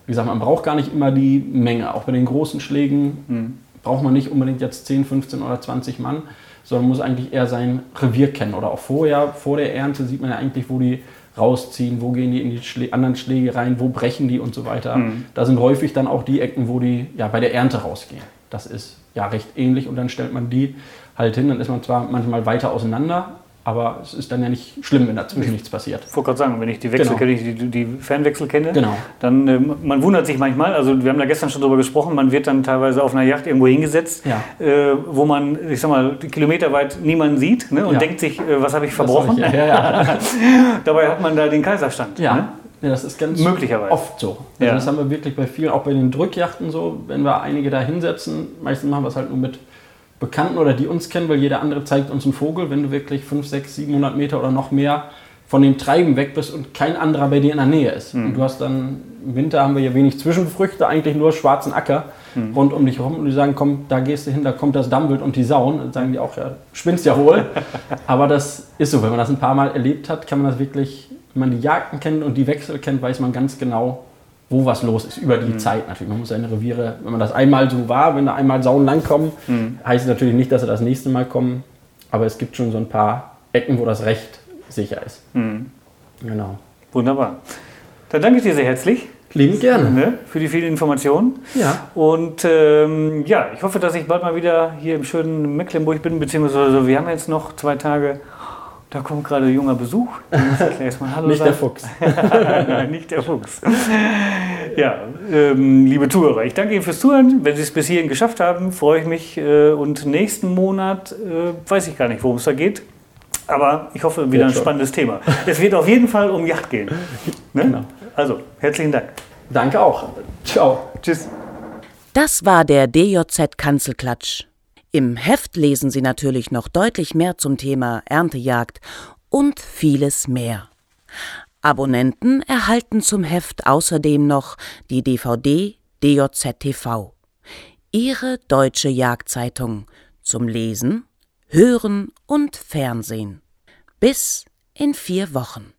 wie gesagt, man braucht gar nicht immer die Menge, auch bei den großen Schlägen mhm. braucht man nicht unbedingt jetzt 10, 15 oder 20 Mann, sondern muss eigentlich eher sein Revier kennen oder auch vorher, vor der Ernte sieht man ja eigentlich, wo die rausziehen, wo gehen die in die Schlä anderen Schläge rein, wo brechen die und so weiter. Mhm. Da sind häufig dann auch die Ecken, wo die ja, bei der Ernte rausgehen. Das ist ja recht ähnlich und dann stellt man die halt hin, dann ist man zwar manchmal weiter auseinander, aber es ist dann ja nicht schlimm, wenn dazwischen nichts passiert. Ich wollte gerade sagen, wenn ich die Wechsel genau. kenne, die, die Fernwechsel kenne, genau. dann äh, man wundert sich manchmal, also wir haben da gestern schon drüber gesprochen, man wird dann teilweise auf einer Yacht irgendwo hingesetzt, ja. äh, wo man, ich sag mal, kilometerweit niemanden sieht ne, und ja. denkt sich, äh, was habe ich verbrochen? Ich, ja, [laughs] Dabei hat man da den Kaiserstand. Ja. Ne? Ja, das ist ganz Möglicherweise. oft so. Also ja. Das haben wir wirklich bei vielen, auch bei den Drückjachten so, wenn wir einige da hinsetzen, meistens machen wir es halt nur mit Bekannten oder die uns kennen, weil jeder andere zeigt uns einen Vogel, wenn du wirklich 5, 6, 700 Meter oder noch mehr von dem Treiben weg bist und kein anderer bei dir in der Nähe ist. Mhm. Und du hast dann, im Winter haben wir ja wenig Zwischenfrüchte, eigentlich nur schwarzen Acker mhm. rund um dich herum und die sagen, komm, da gehst du hin, da kommt das Dammwild und die Sauen. Dann sagen die auch, ja, spinnst ja wohl. [laughs] Aber das ist so, wenn man das ein paar Mal erlebt hat, kann man das wirklich, wenn man die Jagden kennt und die Wechsel kennt, weiß man ganz genau, wo was los ist, über die mhm. Zeit natürlich. Man muss seine Reviere, wenn man das einmal so war, wenn da einmal Sauen langkommen, mhm. heißt es natürlich nicht, dass sie das nächste Mal kommen, aber es gibt schon so ein paar Ecken, wo das Recht sicher ist. Mhm. Genau. Wunderbar. Dann danke ich dir sehr herzlich. Lieben gerne. Ne, für die vielen Informationen. Ja. Und ähm, ja, ich hoffe, dass ich bald mal wieder hier im schönen Mecklenburg bin, beziehungsweise wir haben jetzt noch zwei Tage da kommt gerade junger Besuch. [laughs] Hallo nicht sagen. der Fuchs. [laughs] Nein, nicht der Fuchs. Ja, ähm, liebe Zuhörer, ich danke Ihnen fürs Zuhören. Wenn Sie es bis hierhin geschafft haben, freue ich mich. Äh, und nächsten Monat äh, weiß ich gar nicht, worum es da geht. Aber ich hoffe, wieder ein spannendes Thema. Es wird auf jeden Fall um Yacht gehen. Ne? Genau. Also, herzlichen Dank. Danke auch. Ciao. Tschüss. Das war der DJZ Kanzelklatsch. Im Heft lesen Sie natürlich noch deutlich mehr zum Thema Erntejagd und vieles mehr. Abonnenten erhalten zum Heft außerdem noch die DVD DJZ-TV. Ihre deutsche Jagdzeitung zum Lesen, Hören und Fernsehen. Bis in vier Wochen.